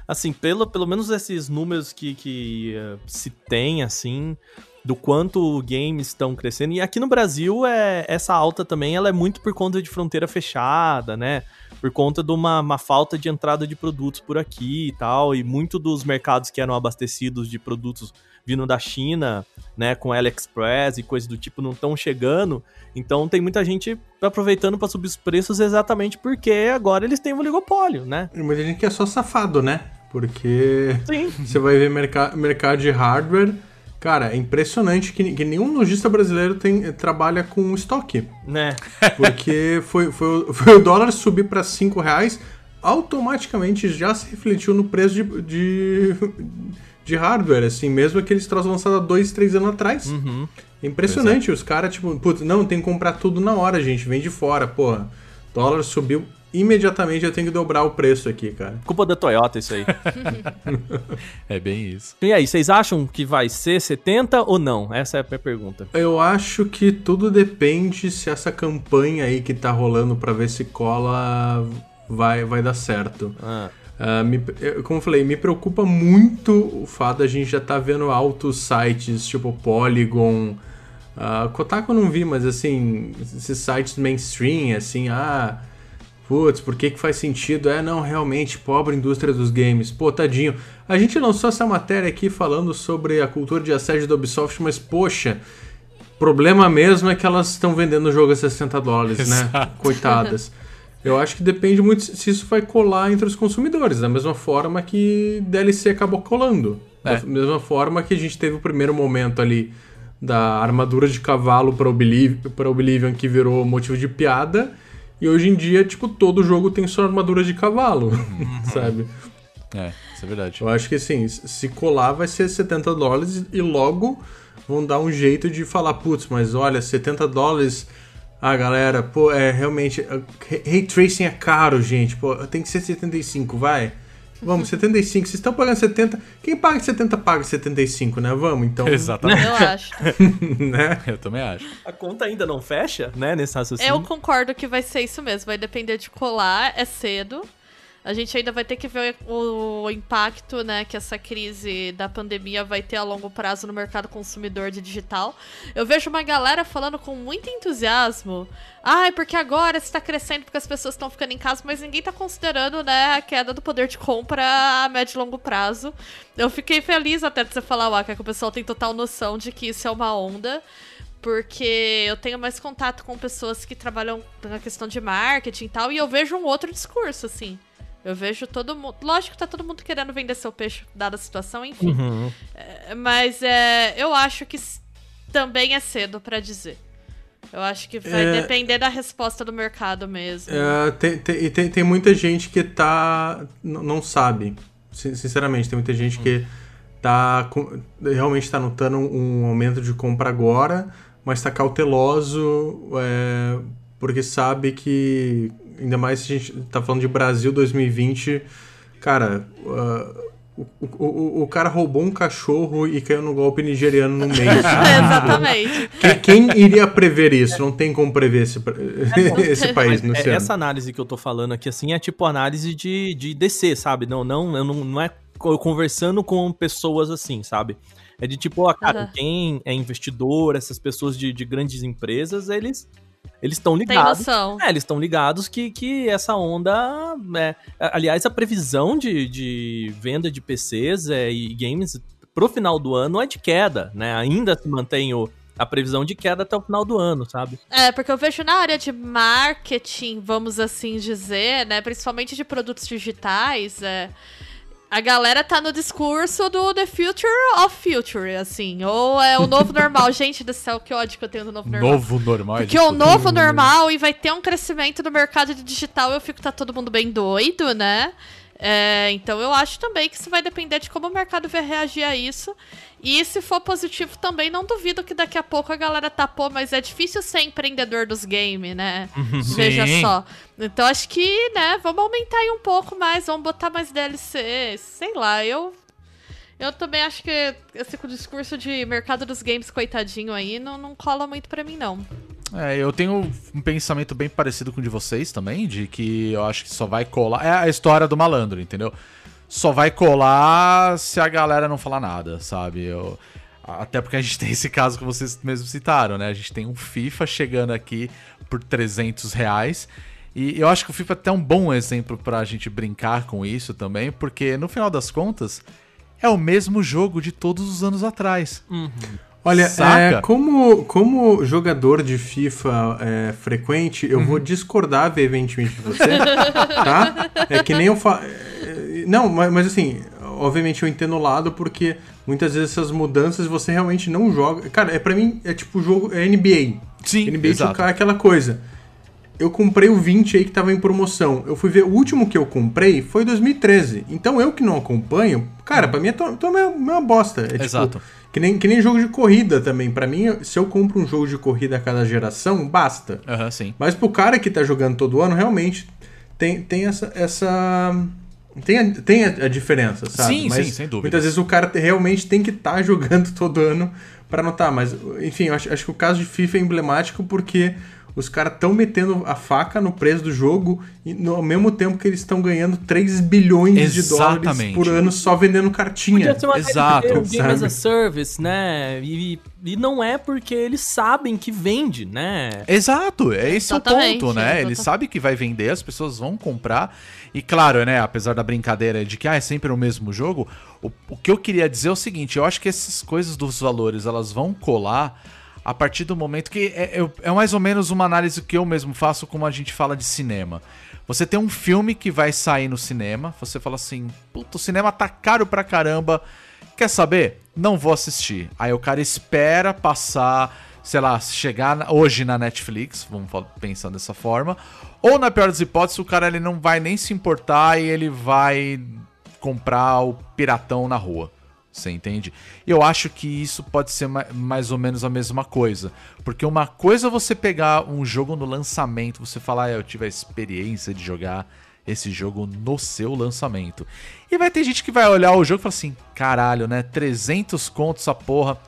assim, pelo, pelo menos esses números que, que eh, se tem, assim, do quanto games estão crescendo. E aqui no Brasil, é, essa alta também ela é muito por conta de fronteira fechada, né? Por conta de uma, uma falta de entrada de produtos por aqui e tal. E muito dos mercados que eram abastecidos de produtos vindo da China, né, com AliExpress e coisas do tipo, não estão chegando. Então tem muita gente aproveitando para subir os preços exatamente porque agora eles têm um oligopólio, né? E muita gente que é só safado, né? Porque Sim. você vai ver merca mercado de hardware. Cara, é impressionante que, que nenhum lojista brasileiro tem, trabalha com estoque. Né? Porque foi, foi, o- foi o dólar subir para 5 reais, automaticamente já se refletiu no preço de, de, de hardware, assim, mesmo aqueles troços lançados há 2, 3 anos atrás. Uhum. É impressionante, os caras, tipo, putz, não, tem que comprar tudo na hora, gente, vem de fora, porra. Dólar subiu imediatamente, eu tenho que dobrar o preço aqui, cara. Culpa da Toyota isso aí. É bem isso. e aí, vocês acham que vai ser 70 ou não? Essa é a minha pergunta. Eu acho que tudo depende se essa campanha aí que tá rolando pra ver se cola vai, vai dar certo. Ah, Ah, me- eu- como eu falei, me preocupa muito o fato da gente já tá vendo altos sites tipo Polygon. Uh, Kotaku eu não vi, mas assim, esses sites mainstream, assim, ah, putz, por que que faz sentido? É, não, realmente, pobre indústria dos games. Pô, tadinho. A gente lançou essa matéria aqui falando sobre a cultura de assédio da Ubisoft, mas poxa, problema mesmo é que elas estão vendendo o jogo a 60 dólares, né? Coitadas. Eu acho que depende muito se isso vai colar entre os consumidores, da mesma forma que DLC acabou colando. É. Da mesma forma que a gente teve o primeiro momento ali da armadura de cavalo para pra Oblivion que virou motivo de piada. E hoje em dia, tipo, todo jogo tem sua armadura de cavalo, sabe? É, isso é verdade. Eu acho que assim, se colar vai ser 70 dólares e logo vão dar um jeito de falar, putz, mas olha, 70 dólares. Ah, galera, pô, é realmente. uh, Ray Tracing é caro, gente. Pô, tem que ser 75, vai. Vamos, 75. Vocês estão pagando 70. Quem paga 70 paga 75, né? Vamos, então. Exatamente. Eu acho. né? Eu também acho. a conta ainda não fecha, né, nesse raciocínio? Eu concordo que vai ser isso mesmo. Vai depender de colar, é cedo. A gente ainda vai ter que ver o, impacto né, que essa crise da pandemia vai ter a longo prazo no mercado consumidor de digital. Eu vejo uma galera falando com muito entusiasmo. Ai, porque agora está crescendo porque as pessoas estão ficando em casa, mas ninguém está considerando né, a queda do poder de compra a médio e longo prazo. Eu fiquei feliz até de você falar, Waka, que o pessoal tem total noção de que isso é uma onda porque eu tenho mais contato com pessoas que trabalham na questão de marketing e tal, e eu vejo um outro discurso, assim. Eu vejo todo mundo. Lógico que tá todo mundo querendo vender seu peixe, dada a situação, enfim. Uhum. É, mas é, eu acho que também é cedo pra dizer. Eu acho que vai É. depender da resposta do mercado mesmo. É, tem, tem, e tem, tem muita gente que tá. não sabe. Sin- Sinceramente, tem muita gente que tá. realmente tá notando um aumento de compra agora, mas tá cauteloso é, porque sabe que. Ainda mais se a gente tá falando de Brasil 2020. Cara, ah, o, o, o, cara roubou um cachorro e caiu no golpe nigeriano no mês. Exatamente. Que- Quem iria prever isso? Não tem como prever esse, esse país no É, ano. essa análise que eu tô falando aqui, assim, é tipo análise de, de DC, sabe? Não, não, eu não, não é co- conversando com pessoas assim, sabe? É de tipo, ó, cara, Aham. quem é investidor, essas pessoas de, de grandes empresas, eles eles estão Tem ligados. noção. É, eles estão ligados que, que essa onda. É, aliás, a previsão de, de venda de PCs é, e games pro final do ano é de queda, né? Ainda se mantém o, a previsão de queda até o final do ano, sabe? É, porque eu vejo na área de marketing, vamos assim dizer, né? Principalmente de produtos digitais, é, a galera tá no discurso do The Future of Future, assim. Ou é o novo normal. Gente do céu, que ódio que eu tenho do novo normal. Novo normal. é Porque é o novo normal e vai ter um crescimento do mercado de digital, eu fico tá todo mundo bem doido, né? É, então eu acho também que isso vai depender de como o mercado vai reagir a isso. E se for positivo também, não duvido que daqui a pouco a galera pô, mas é difícil ser empreendedor dos games, né? Veja Sim. só. Então acho que, né, vamos aumentar aí um pouco mais, vamos botar mais DLC, sei lá, eu. Eu também acho que esse discurso de mercado dos games, coitadinho aí, não, não cola muito pra mim, não. É, eu tenho um pensamento bem parecido com o de vocês também, de que eu acho que só vai colar. É a história do malandro, entendeu? Só vai colar se a galera não falar nada, sabe? Eu- Até porque a gente tem esse caso que vocês mesmos citaram, né? A gente tem um FIFA chegando aqui por 300 reais. E eu acho que o FIFA é até um bom exemplo pra gente brincar com isso também, porque no final das contas é o mesmo jogo de todos os anos atrás. Olha, é, como, como jogador de FIFA é, frequente, eu Uhum. vou discordar veementemente de você, tá? É que nem eu falo. Não, mas, mas assim, obviamente eu entendo o lado, porque muitas vezes essas mudanças você realmente não joga. Cara, é para mim, é tipo jogo. É NBA. Sim, NBA exato. é aquela coisa. Eu comprei o 20 aí que tava em promoção. Eu fui ver, o último que eu comprei foi 2013. Então eu que não acompanho, cara, pra mim é uma, uma bosta. É, tipo, Exato. que nem, que nem jogo de corrida também. Pra mim, se eu compro um jogo de corrida a cada geração, basta. Aham, sim. Mas pro cara que tá jogando todo ano, realmente tem, tem essa. essa... Tem, a, tem a, a diferença, sabe? Sim, Mas sim, sem dúvida. Muitas vezes o cara te- realmente tem que estar jogando todo ano pra notar. Mas, enfim, acho, acho que o caso de FIFA é emblemático porque os caras estão metendo a faca no preço do jogo e no, ao mesmo tempo que eles estão ganhando 3 bilhões de dólares Exatamente. por ano só vendendo cartinha. Podia ser uma Exato, série de Game as a? Service, né? E, e não é porque eles sabem que vende, né? Exato, é esse o Exatamente, ponto, né? exatamente. Ele sabe que vai vender, as pessoas vão comprar. E claro, né, apesar da brincadeira de que ah, é sempre o mesmo jogo, o, o que eu queria dizer é o seguinte, eu acho que essas coisas dos valores, elas vão colar a partir do momento que é, é- mais ou menos uma análise que eu mesmo faço como a gente fala de cinema. Você tem um filme que vai sair no cinema, você fala assim, puta, o cinema tá caro pra caramba, Quer saber? Não vou assistir. Aí o cara espera passar, sei lá, chegar hoje na Netflix, vamos pensar dessa forma. Ou na pior das hipóteses, o cara ele não vai nem se importar e ele vai comprar o piratão na rua. Você entende? Eu acho que isso pode ser ma- mais ou menos a mesma coisa. Porque uma coisa é você pegar um jogo no lançamento, você falar, ah, eu tive a experiência de jogar esse jogo no seu lançamento. E vai ter gente que vai olhar o jogo e falar assim: caralho, né? 300 contos essa porra.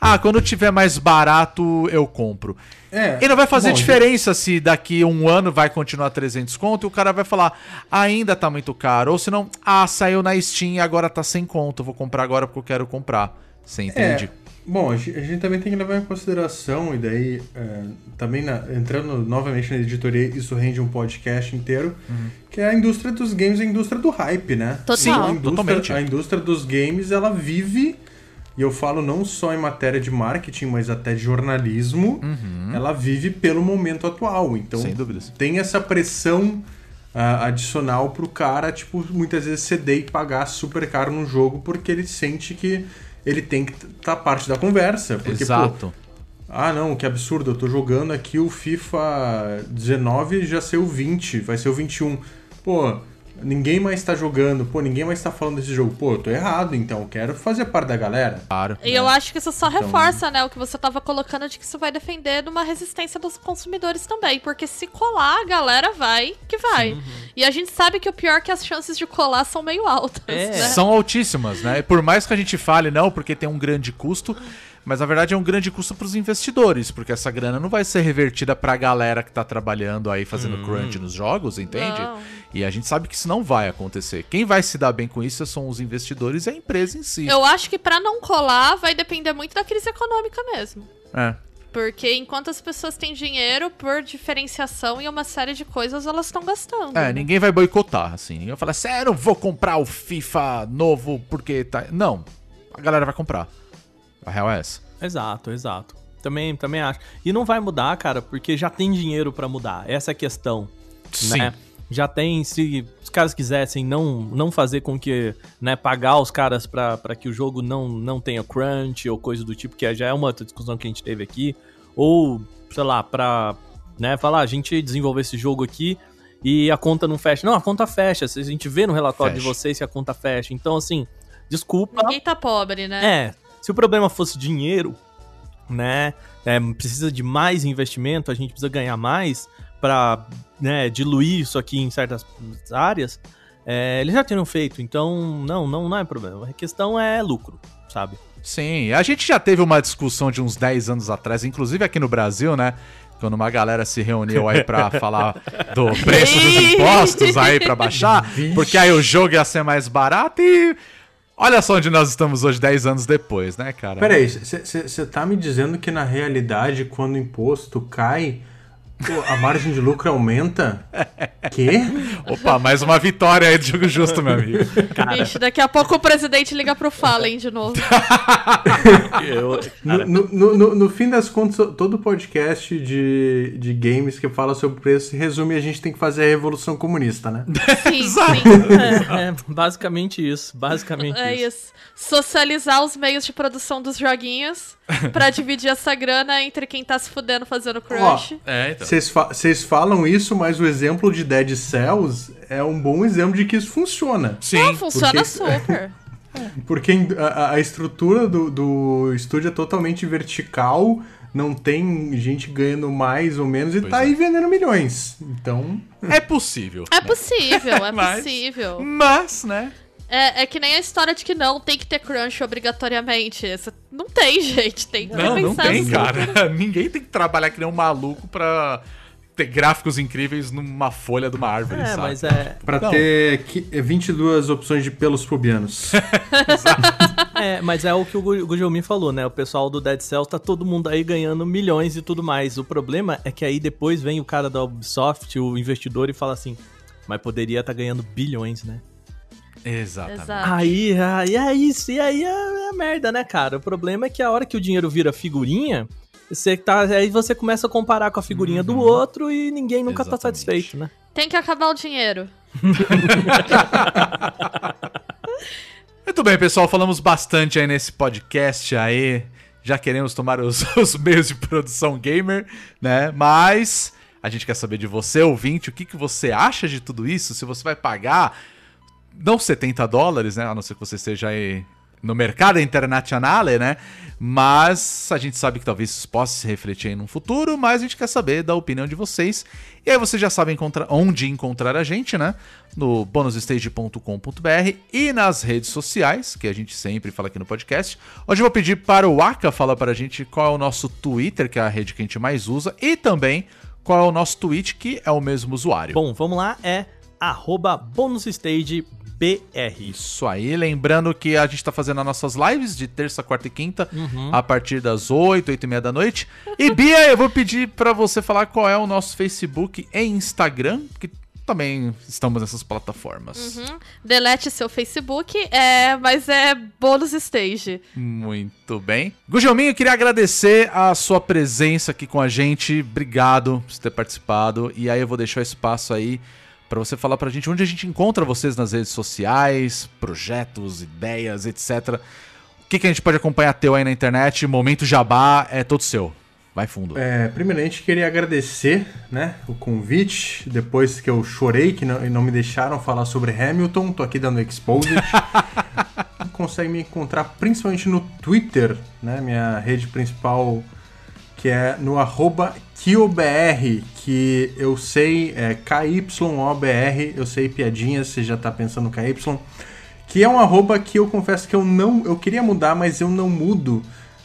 Ah, quando tiver mais barato eu compro. É, E não vai fazer bom, diferença se daqui um ano vai continuar 300 conto e o cara vai falar, ainda tá muito caro. Ou se não, ah, saiu na Steam e agora tá sem conto, vou comprar agora porque eu quero comprar. Você entende? É, bom, a gente, a gente também tem que levar em consideração, e daí, é, também na- entrando novamente na editoria, isso rende um podcast inteiro, Uhum. que é a indústria dos games, a indústria do hype, né? Total. Sim, a indústria, totalmente. A indústria dos games, ela vive, e eu falo não só em matéria de marketing, mas até de jornalismo, ela vive pelo momento atual. Então, Uhum. Tem essa pressão ah, adicional pro cara, tipo, muitas vezes ceder e pagar super caro num jogo porque ele sente que ele tem que estar parte da conversa. Porque, pô, Exato. ah, não, que absurdo, eu tô jogando aqui o FIFA 19 já saiu 20, vai ser o 21. Pô, ninguém mais tá jogando, pô, ninguém mais tá falando desse jogo. Pô, eu tô errado, então, eu quero fazer parte da galera. Claro. E eu acho que isso só Então- reforça, né, o que você tava colocando de que isso vai defender de uma resistência dos consumidores também. Porque se colar, a galera vai que vai. E a gente sabe que o pior é que as chances de colar são meio altas, É. né? São altíssimas, né? Por mais que a gente fale, não, porque tem um grande custo, mas na verdade é um grande custo pros investidores, porque essa grana não vai ser revertida pra galera que tá trabalhando aí fazendo crunch nos jogos, entende? Não. E a gente sabe que isso não vai acontecer. Quem vai se dar bem com isso são os investidores e a empresa em si. Eu acho que pra não colar vai depender muito da crise econômica mesmo. É. Porque enquanto as pessoas têm dinheiro por diferenciação e uma série de coisas, elas estão gastando. É, né? ninguém vai boicotar, assim. Ninguém vai falar, sério, vou comprar o FIFA novo porque tá. Não. A galera vai comprar. A real é essa. Exato, exato. Também, também acho. E não vai mudar, cara, porque já tem dinheiro pra mudar. Essa é a questão. Sim. Né? Já tem, se os caras quisessem não, não fazer com que, né, pagar os caras pra, pra que o jogo não, não tenha crunch ou coisa do tipo, que já é uma outra discussão que a gente teve aqui, ou, sei lá, pra, né, falar, a gente desenvolveu esse jogo aqui e a conta não fecha. Não, a conta fecha, a gente vê no relatório de Fecha. vocês que a conta fecha. Então, assim, desculpa, Ninguém tá pobre, né? é, se o problema fosse dinheiro, né, é, precisa de mais investimento, a gente precisa ganhar mais pra, né, diluir isso aqui em certas áreas, é, eles já teriam feito, então não, não, não é problema. A questão é lucro, sabe? Sim, a gente já teve uma discussão de uns 10 anos atrás, inclusive aqui no Brasil, né? Quando uma galera se reuniu aí pra falar do preço dos impostos aí pra baixar, porque aí o jogo ia ser mais barato e. Olha só onde nós estamos hoje, 10 anos depois, né, cara? Peraí, você tá me dizendo que na realidade, quando o imposto cai, pô, a margem de lucro aumenta? Quê? Opa, mais uma vitória aí do Jogo Justo, meu amigo. Ixi, daqui a pouco o presidente liga pro Fallen de novo. Eu, No, no- no- no- fim das contas, todo podcast de, de games que fala sobre preço resume a gente tem que fazer a revolução comunista, né? Sim, sim. é, basicamente isso, basicamente É isso. isso. Socializar os meios de produção dos joguinhos pra dividir essa grana entre quem tá se fudendo fazendo crush. É, então. Vocês fa- vocês falam isso, mas o exemplo de Dead Cells é um bom exemplo de que isso funciona. Sim. Não, funciona porque- super. Porque a, a estrutura do, do estúdio é totalmente vertical, não tem gente ganhando mais ou menos e Pois tá é. aí vendendo milhões. Então, É possível. É possível, é Mas- possível. Mas, né? É, é que nem a história de que não tem que ter crunch obrigatoriamente. Essa- Não tem, gente. Tem que Não, não tem, assim. cara. Ninguém tem que trabalhar que nem um maluco pra ter gráficos incríveis numa folha de uma árvore, É, sabe? mas é, pra Não. ter qui- 22 opções de pelos pubianos. é, mas é o que o Gu- Gujelmin falou, né? O pessoal do Dead Cells tá todo mundo aí ganhando milhões e tudo mais. O problema é que aí depois vem o cara da Ubisoft, o investidor, e fala assim: mas poderia estar ganhando bilhões, né? Exatamente. Exato. Aí, aí é isso, e aí é, é merda, né, cara? O problema é que a hora que o dinheiro vira figurinha, você tá, aí você começa a comparar com a figurinha do outro e ninguém nunca tá Exatamente. satisfeito, né? Tem que acabar o dinheiro. Muito bem, pessoal. Falamos bastante aí nesse podcast aí. Já queremos tomar os, os meios de produção gamer, né? Mas a gente quer saber de você, ouvinte, o que, que você acha de tudo isso? Se você vai pagar não 70 dólares, né? A não ser que você esteja aí no mercado internacional, né? Mas a gente sabe que talvez isso possa se refletir aí no futuro, mas a gente quer saber da opinião de vocês. E aí vocês já sabem onde encontrar a gente, né? No bonusstage.com.br e nas redes sociais, que a gente sempre fala aqui no podcast. Hoje eu vou pedir para o Aka falar para a gente qual é o nosso Twitter, que é a rede que a gente mais usa, e também qual é o nosso Twitch, que é o mesmo usuário. Bom, vamos lá, é arroba bonusstagebr. Isso aí, lembrando que a gente tá fazendo as nossas lives de terça, quarta e quinta, a partir das 8, 8 e meia da noite. E Bia, eu vou pedir pra você falar qual é o nosso Facebook e Instagram, que também estamos nessas plataformas. Uhum. Delete seu Facebook, é, mas é bônus stage. Muito bem. Gugelminho, eu queria agradecer a sua presença aqui com a gente. Obrigado por ter participado. E aí eu vou deixar o espaço aí pra você falar pra gente onde a gente encontra vocês nas redes sociais, projetos, ideias, etc. O que, que a gente pode acompanhar teu aí na internet? Momento Jabá é todo seu. Vai fundo. É, primeiramente, queria agradecer né, o convite. Depois que eu chorei, que não, não me deixaram falar sobre Hamilton, tô aqui dando exposed. Consegue me encontrar principalmente no Twitter, né, minha rede principal, que é no arroba KyoBR, que eu sei, é KYOBR, eu sei piadinhas, você já tá pensando KY, que é um arroba que eu confesso que eu não, eu queria mudar, mas eu não mudo,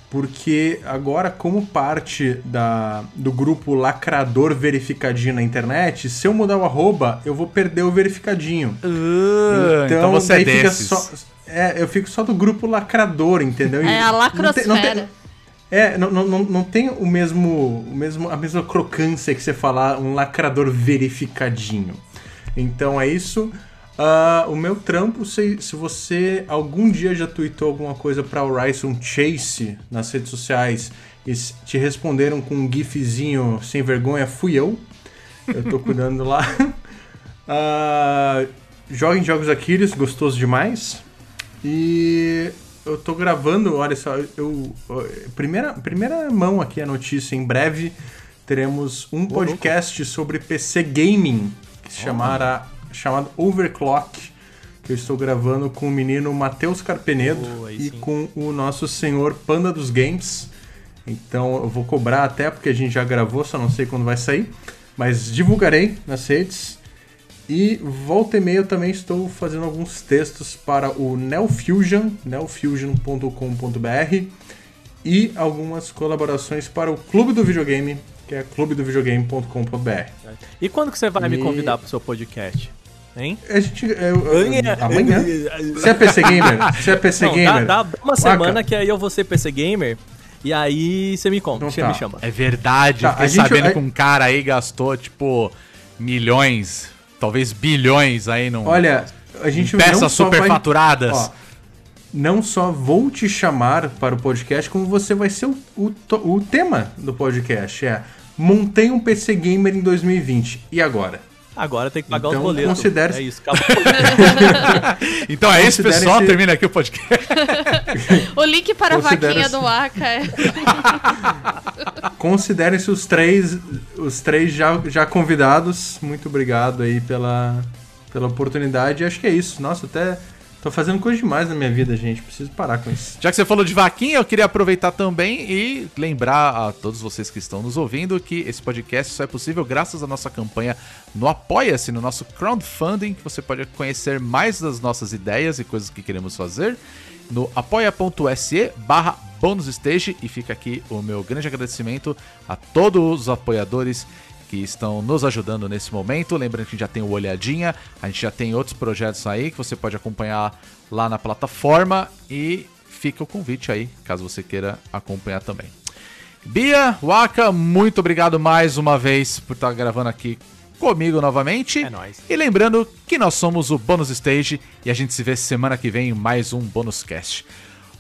porque agora, como parte da, do grupo Lacrador Verificadinho na internet, se eu mudar o arroba, eu vou perder o verificadinho. Ah, então, você é fica só. É, eu fico só do grupo lacrador, entendeu? É a Não tem- não tem- lacrosfera. É, não, não, não, tem o mesmo, o mesmo, a mesma crocância que você falar um lacrador verificadinho. Então é isso. Ah, o meu trampo, se, se você algum dia já tweetou alguma coisa pra Horizon Chase nas redes sociais e te responderam com um gifzinho sem vergonha, fui eu. Eu tô cuidando lá. Ah, joguem jogos Aquiles, gostoso demais. E eu tô gravando, olha só, eu. Primeira, primeira mão aqui a notícia, em breve teremos um podcast sobre PC Gaming, que se chamará, chamado Overclock, que eu estou gravando com o menino Matheus Carpenedo Oh, e com o nosso senhor Panda dos Games. Então eu vou cobrar até porque a gente já gravou, só não sei quando vai sair. Mas divulgarei nas redes. E volta e meia eu também estou fazendo alguns textos para o Neofusion, neofusion.com.br e algumas colaborações para o Clube do Videogame, que é clubedovideogame.com.br. E quando que você vai me E- convidar pro seu podcast? Hein? A gente. eu- eu- amanhã. Você é PC Gamer? Você é PC Não, dá, Gamer? dá uma Waka. semana que aí eu vou ser PC Gamer. E aí você me conta, Então você tá. me chama. É verdade, Tá, fiquei a gente- sabendo a- que um cara aí gastou, tipo, milhões, talvez bilhões aí num, Olha, a gente peças não vai- superfaturadas. Não só vou te chamar para o podcast, como você vai ser o, o, o tema do podcast. É montei um PC Gamer em 2020. E agora? Agora tem que pagar Então, os boletos. considere- É isso, acabou. Então é isso, pessoal. esse- Termina aqui o podcast. O link para a vaquinha do Aka é. Considerem-se os três, os três já, já convidados. Muito obrigado aí pela, pela oportunidade. Acho que é isso. Nossa, até tô fazendo coisa demais na minha vida, gente. Preciso parar com isso. Já que você falou de vaquinha, eu queria aproveitar também e lembrar a todos vocês que estão nos ouvindo que esse podcast só é possível graças à nossa campanha no Apoia-se, no nosso crowdfunding, que você pode conhecer mais das nossas ideias e coisas que queremos fazer no apoia.se barra bonusstage e fica aqui o meu grande agradecimento a todos os apoiadores que estão nos ajudando nesse momento. Lembrando que a gente já tem o Olhadinha, a gente já tem outros projetos aí que você pode acompanhar lá na plataforma e fica o convite aí, caso você queira acompanhar também. Bia, Waka, muito obrigado mais uma vez por estar gravando aqui comigo novamente. É nóis. E lembrando que nós somos o Bônus Stage e a gente se vê semana que vem em mais um Bônus Cast.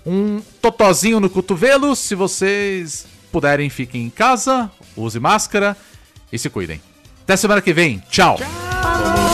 Um totozinho no cotovelo, se vocês puderem, fiquem em casa, use máscara e se cuidem. Até semana que vem, tchau. Tchau.